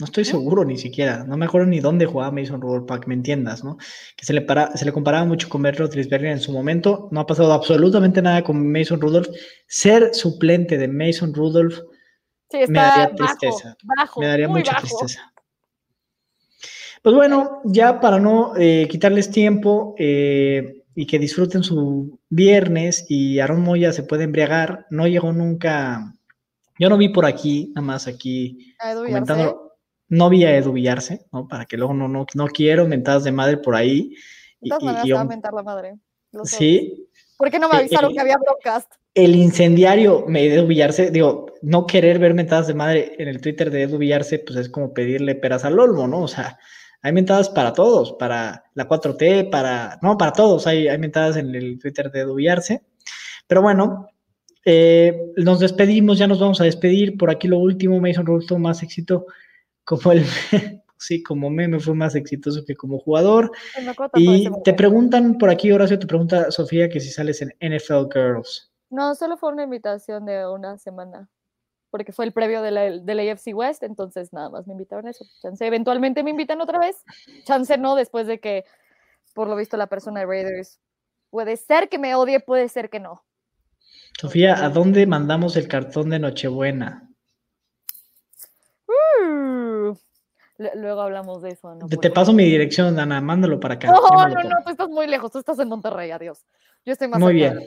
No estoy seguro ni siquiera, no me acuerdo ni dónde jugaba Mason Rudolph, para que me entiendas, ¿no? Que se le, para, se le comparaba mucho con Ben Roethlisberger en su momento, no ha pasado absolutamente nada con Mason Rudolph. Ser suplente de Mason Rudolph me daría tristeza. me daría mucha tristeza. Pues bueno, ya para no eh, quitarles tiempo eh, y que disfruten su viernes y Aaron Moya se puede embriagar, no llegó nunca, yo no vi por aquí, nada más aquí comentando, no vi a Edu Villarse, ¿no? Para que luego no, no, no quiero mentadas de madre por ahí.
De todas maneras, y, a mentar la madre.
Sí.
¿Por qué no me eh, avisaron que había broadcast?
El incendiario me Edu Villarse, digo, no querer ver mentadas de madre en el Twitter de Edu Villarse, pues es como pedirle peras al olmo, ¿no? O sea, hay mentadas para todos, para la 4T, para, no, para todos, hay, hay mentadas en el Twitter de Dubiarse. Pero bueno, eh, nos despedimos, ya nos vamos a despedir. Por aquí lo último, Mason tuvo más éxito como el, <laughs> sí, como meme fue más exitoso que como jugador. Y te preguntan por aquí, Horacio, te pregunta Sofía que si sales en NFL Girls.
No, solo fue una invitación de una semana porque fue el previo de la, de la AFC West, entonces nada más me invitaron a eso. Chance, eventualmente me invitan otra vez, chance no, después de que, por lo visto, la persona de Raiders puede ser que me odie, puede ser que no.
Sofía, ¿a dónde mandamos el cartón de Nochebuena?
Uh, luego hablamos de eso.
te, paso mi dirección, Ana, mándalo para acá.
No, no, no, tú estás muy lejos, tú estás en Monterrey, adiós. Yo estoy más
Muy bien.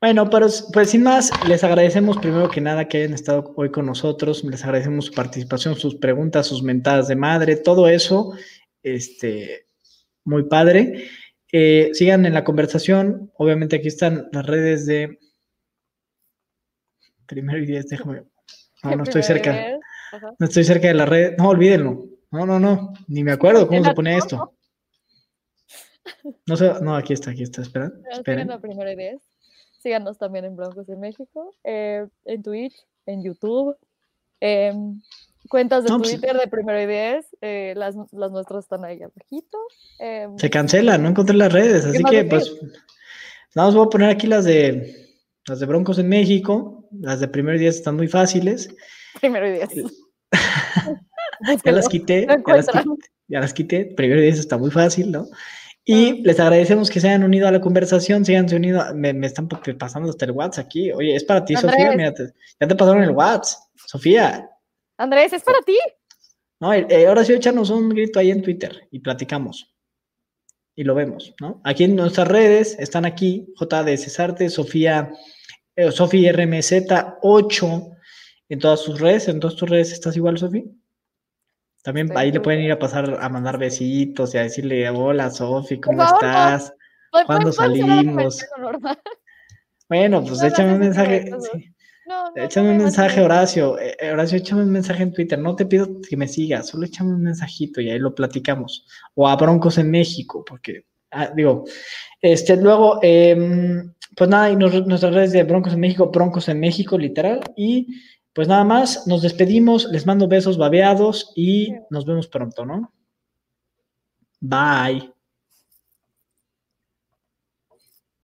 Bueno, pero pues sin más, les agradecemos primero que nada que hayan estado hoy con nosotros, les agradecemos su participación, sus preguntas, sus mentadas de madre, todo eso, este, muy padre. Eh, sigan en la conversación, obviamente aquí están las redes de primero y diez, déjame, no, no estoy cerca, no estoy cerca de la red, no, olvídenlo, no, no, no, ni me acuerdo cómo se pone esto. No sé, no, aquí está, aquí está, espera. esperen.
primero y diez. Síganos también en Broncos en México, eh, en Twitch, en YouTube, em, cuentas de pues, Twitter de Primero y Diez, eh, las, las, nuestras están ahí abajito.
Em. se cancela, no encontré las redes, así que pues nada más voy a poner aquí las de las de Broncos en México, las de Primero y Diez están muy fáciles.
Primero y Diez. <laughs>
ya las quité, ya las quité, ya las quité, Primero y Diez está muy fácil, ¿no? Y les agradecemos que se hayan unido a la conversación, se hayan unido. Me, están pasando hasta el WhatsApp aquí. Oye, es para ti, Sofía. Mira, ya te pasaron el WhatsApp. Sofía.
Andrés, es para ti.
No, eh, eh, ahora sí, échanos un grito ahí en Twitter y platicamos. Y lo vemos, ¿no? Aquí en nuestras redes están aquí JD Cesarte, Sofía, eh, Sofía RMZ8 en todas sus redes. ¿En todas tus redes estás igual, Sofía? También ahí le pueden ir a pasar a mandar besitos y a decirle, hola Sofi, ¿cómo estás? ¿Cuándo salimos? Bueno, <laughs> pues échame un mensaje. échame un mensaje, Horacio. Eh, eh, Horacio, échame un mensaje en Twitter. No te pido que me sigas, solo échame un mensajito y ahí lo platicamos. O a Broncos en México, porque Ah, digo, este, luego, em, pues nada, y nuestras redes de Broncos en México, Broncos en México, literal. Y pues nada más, nos despedimos, les mando besos babeados y nos vemos pronto, ¿no? Bye.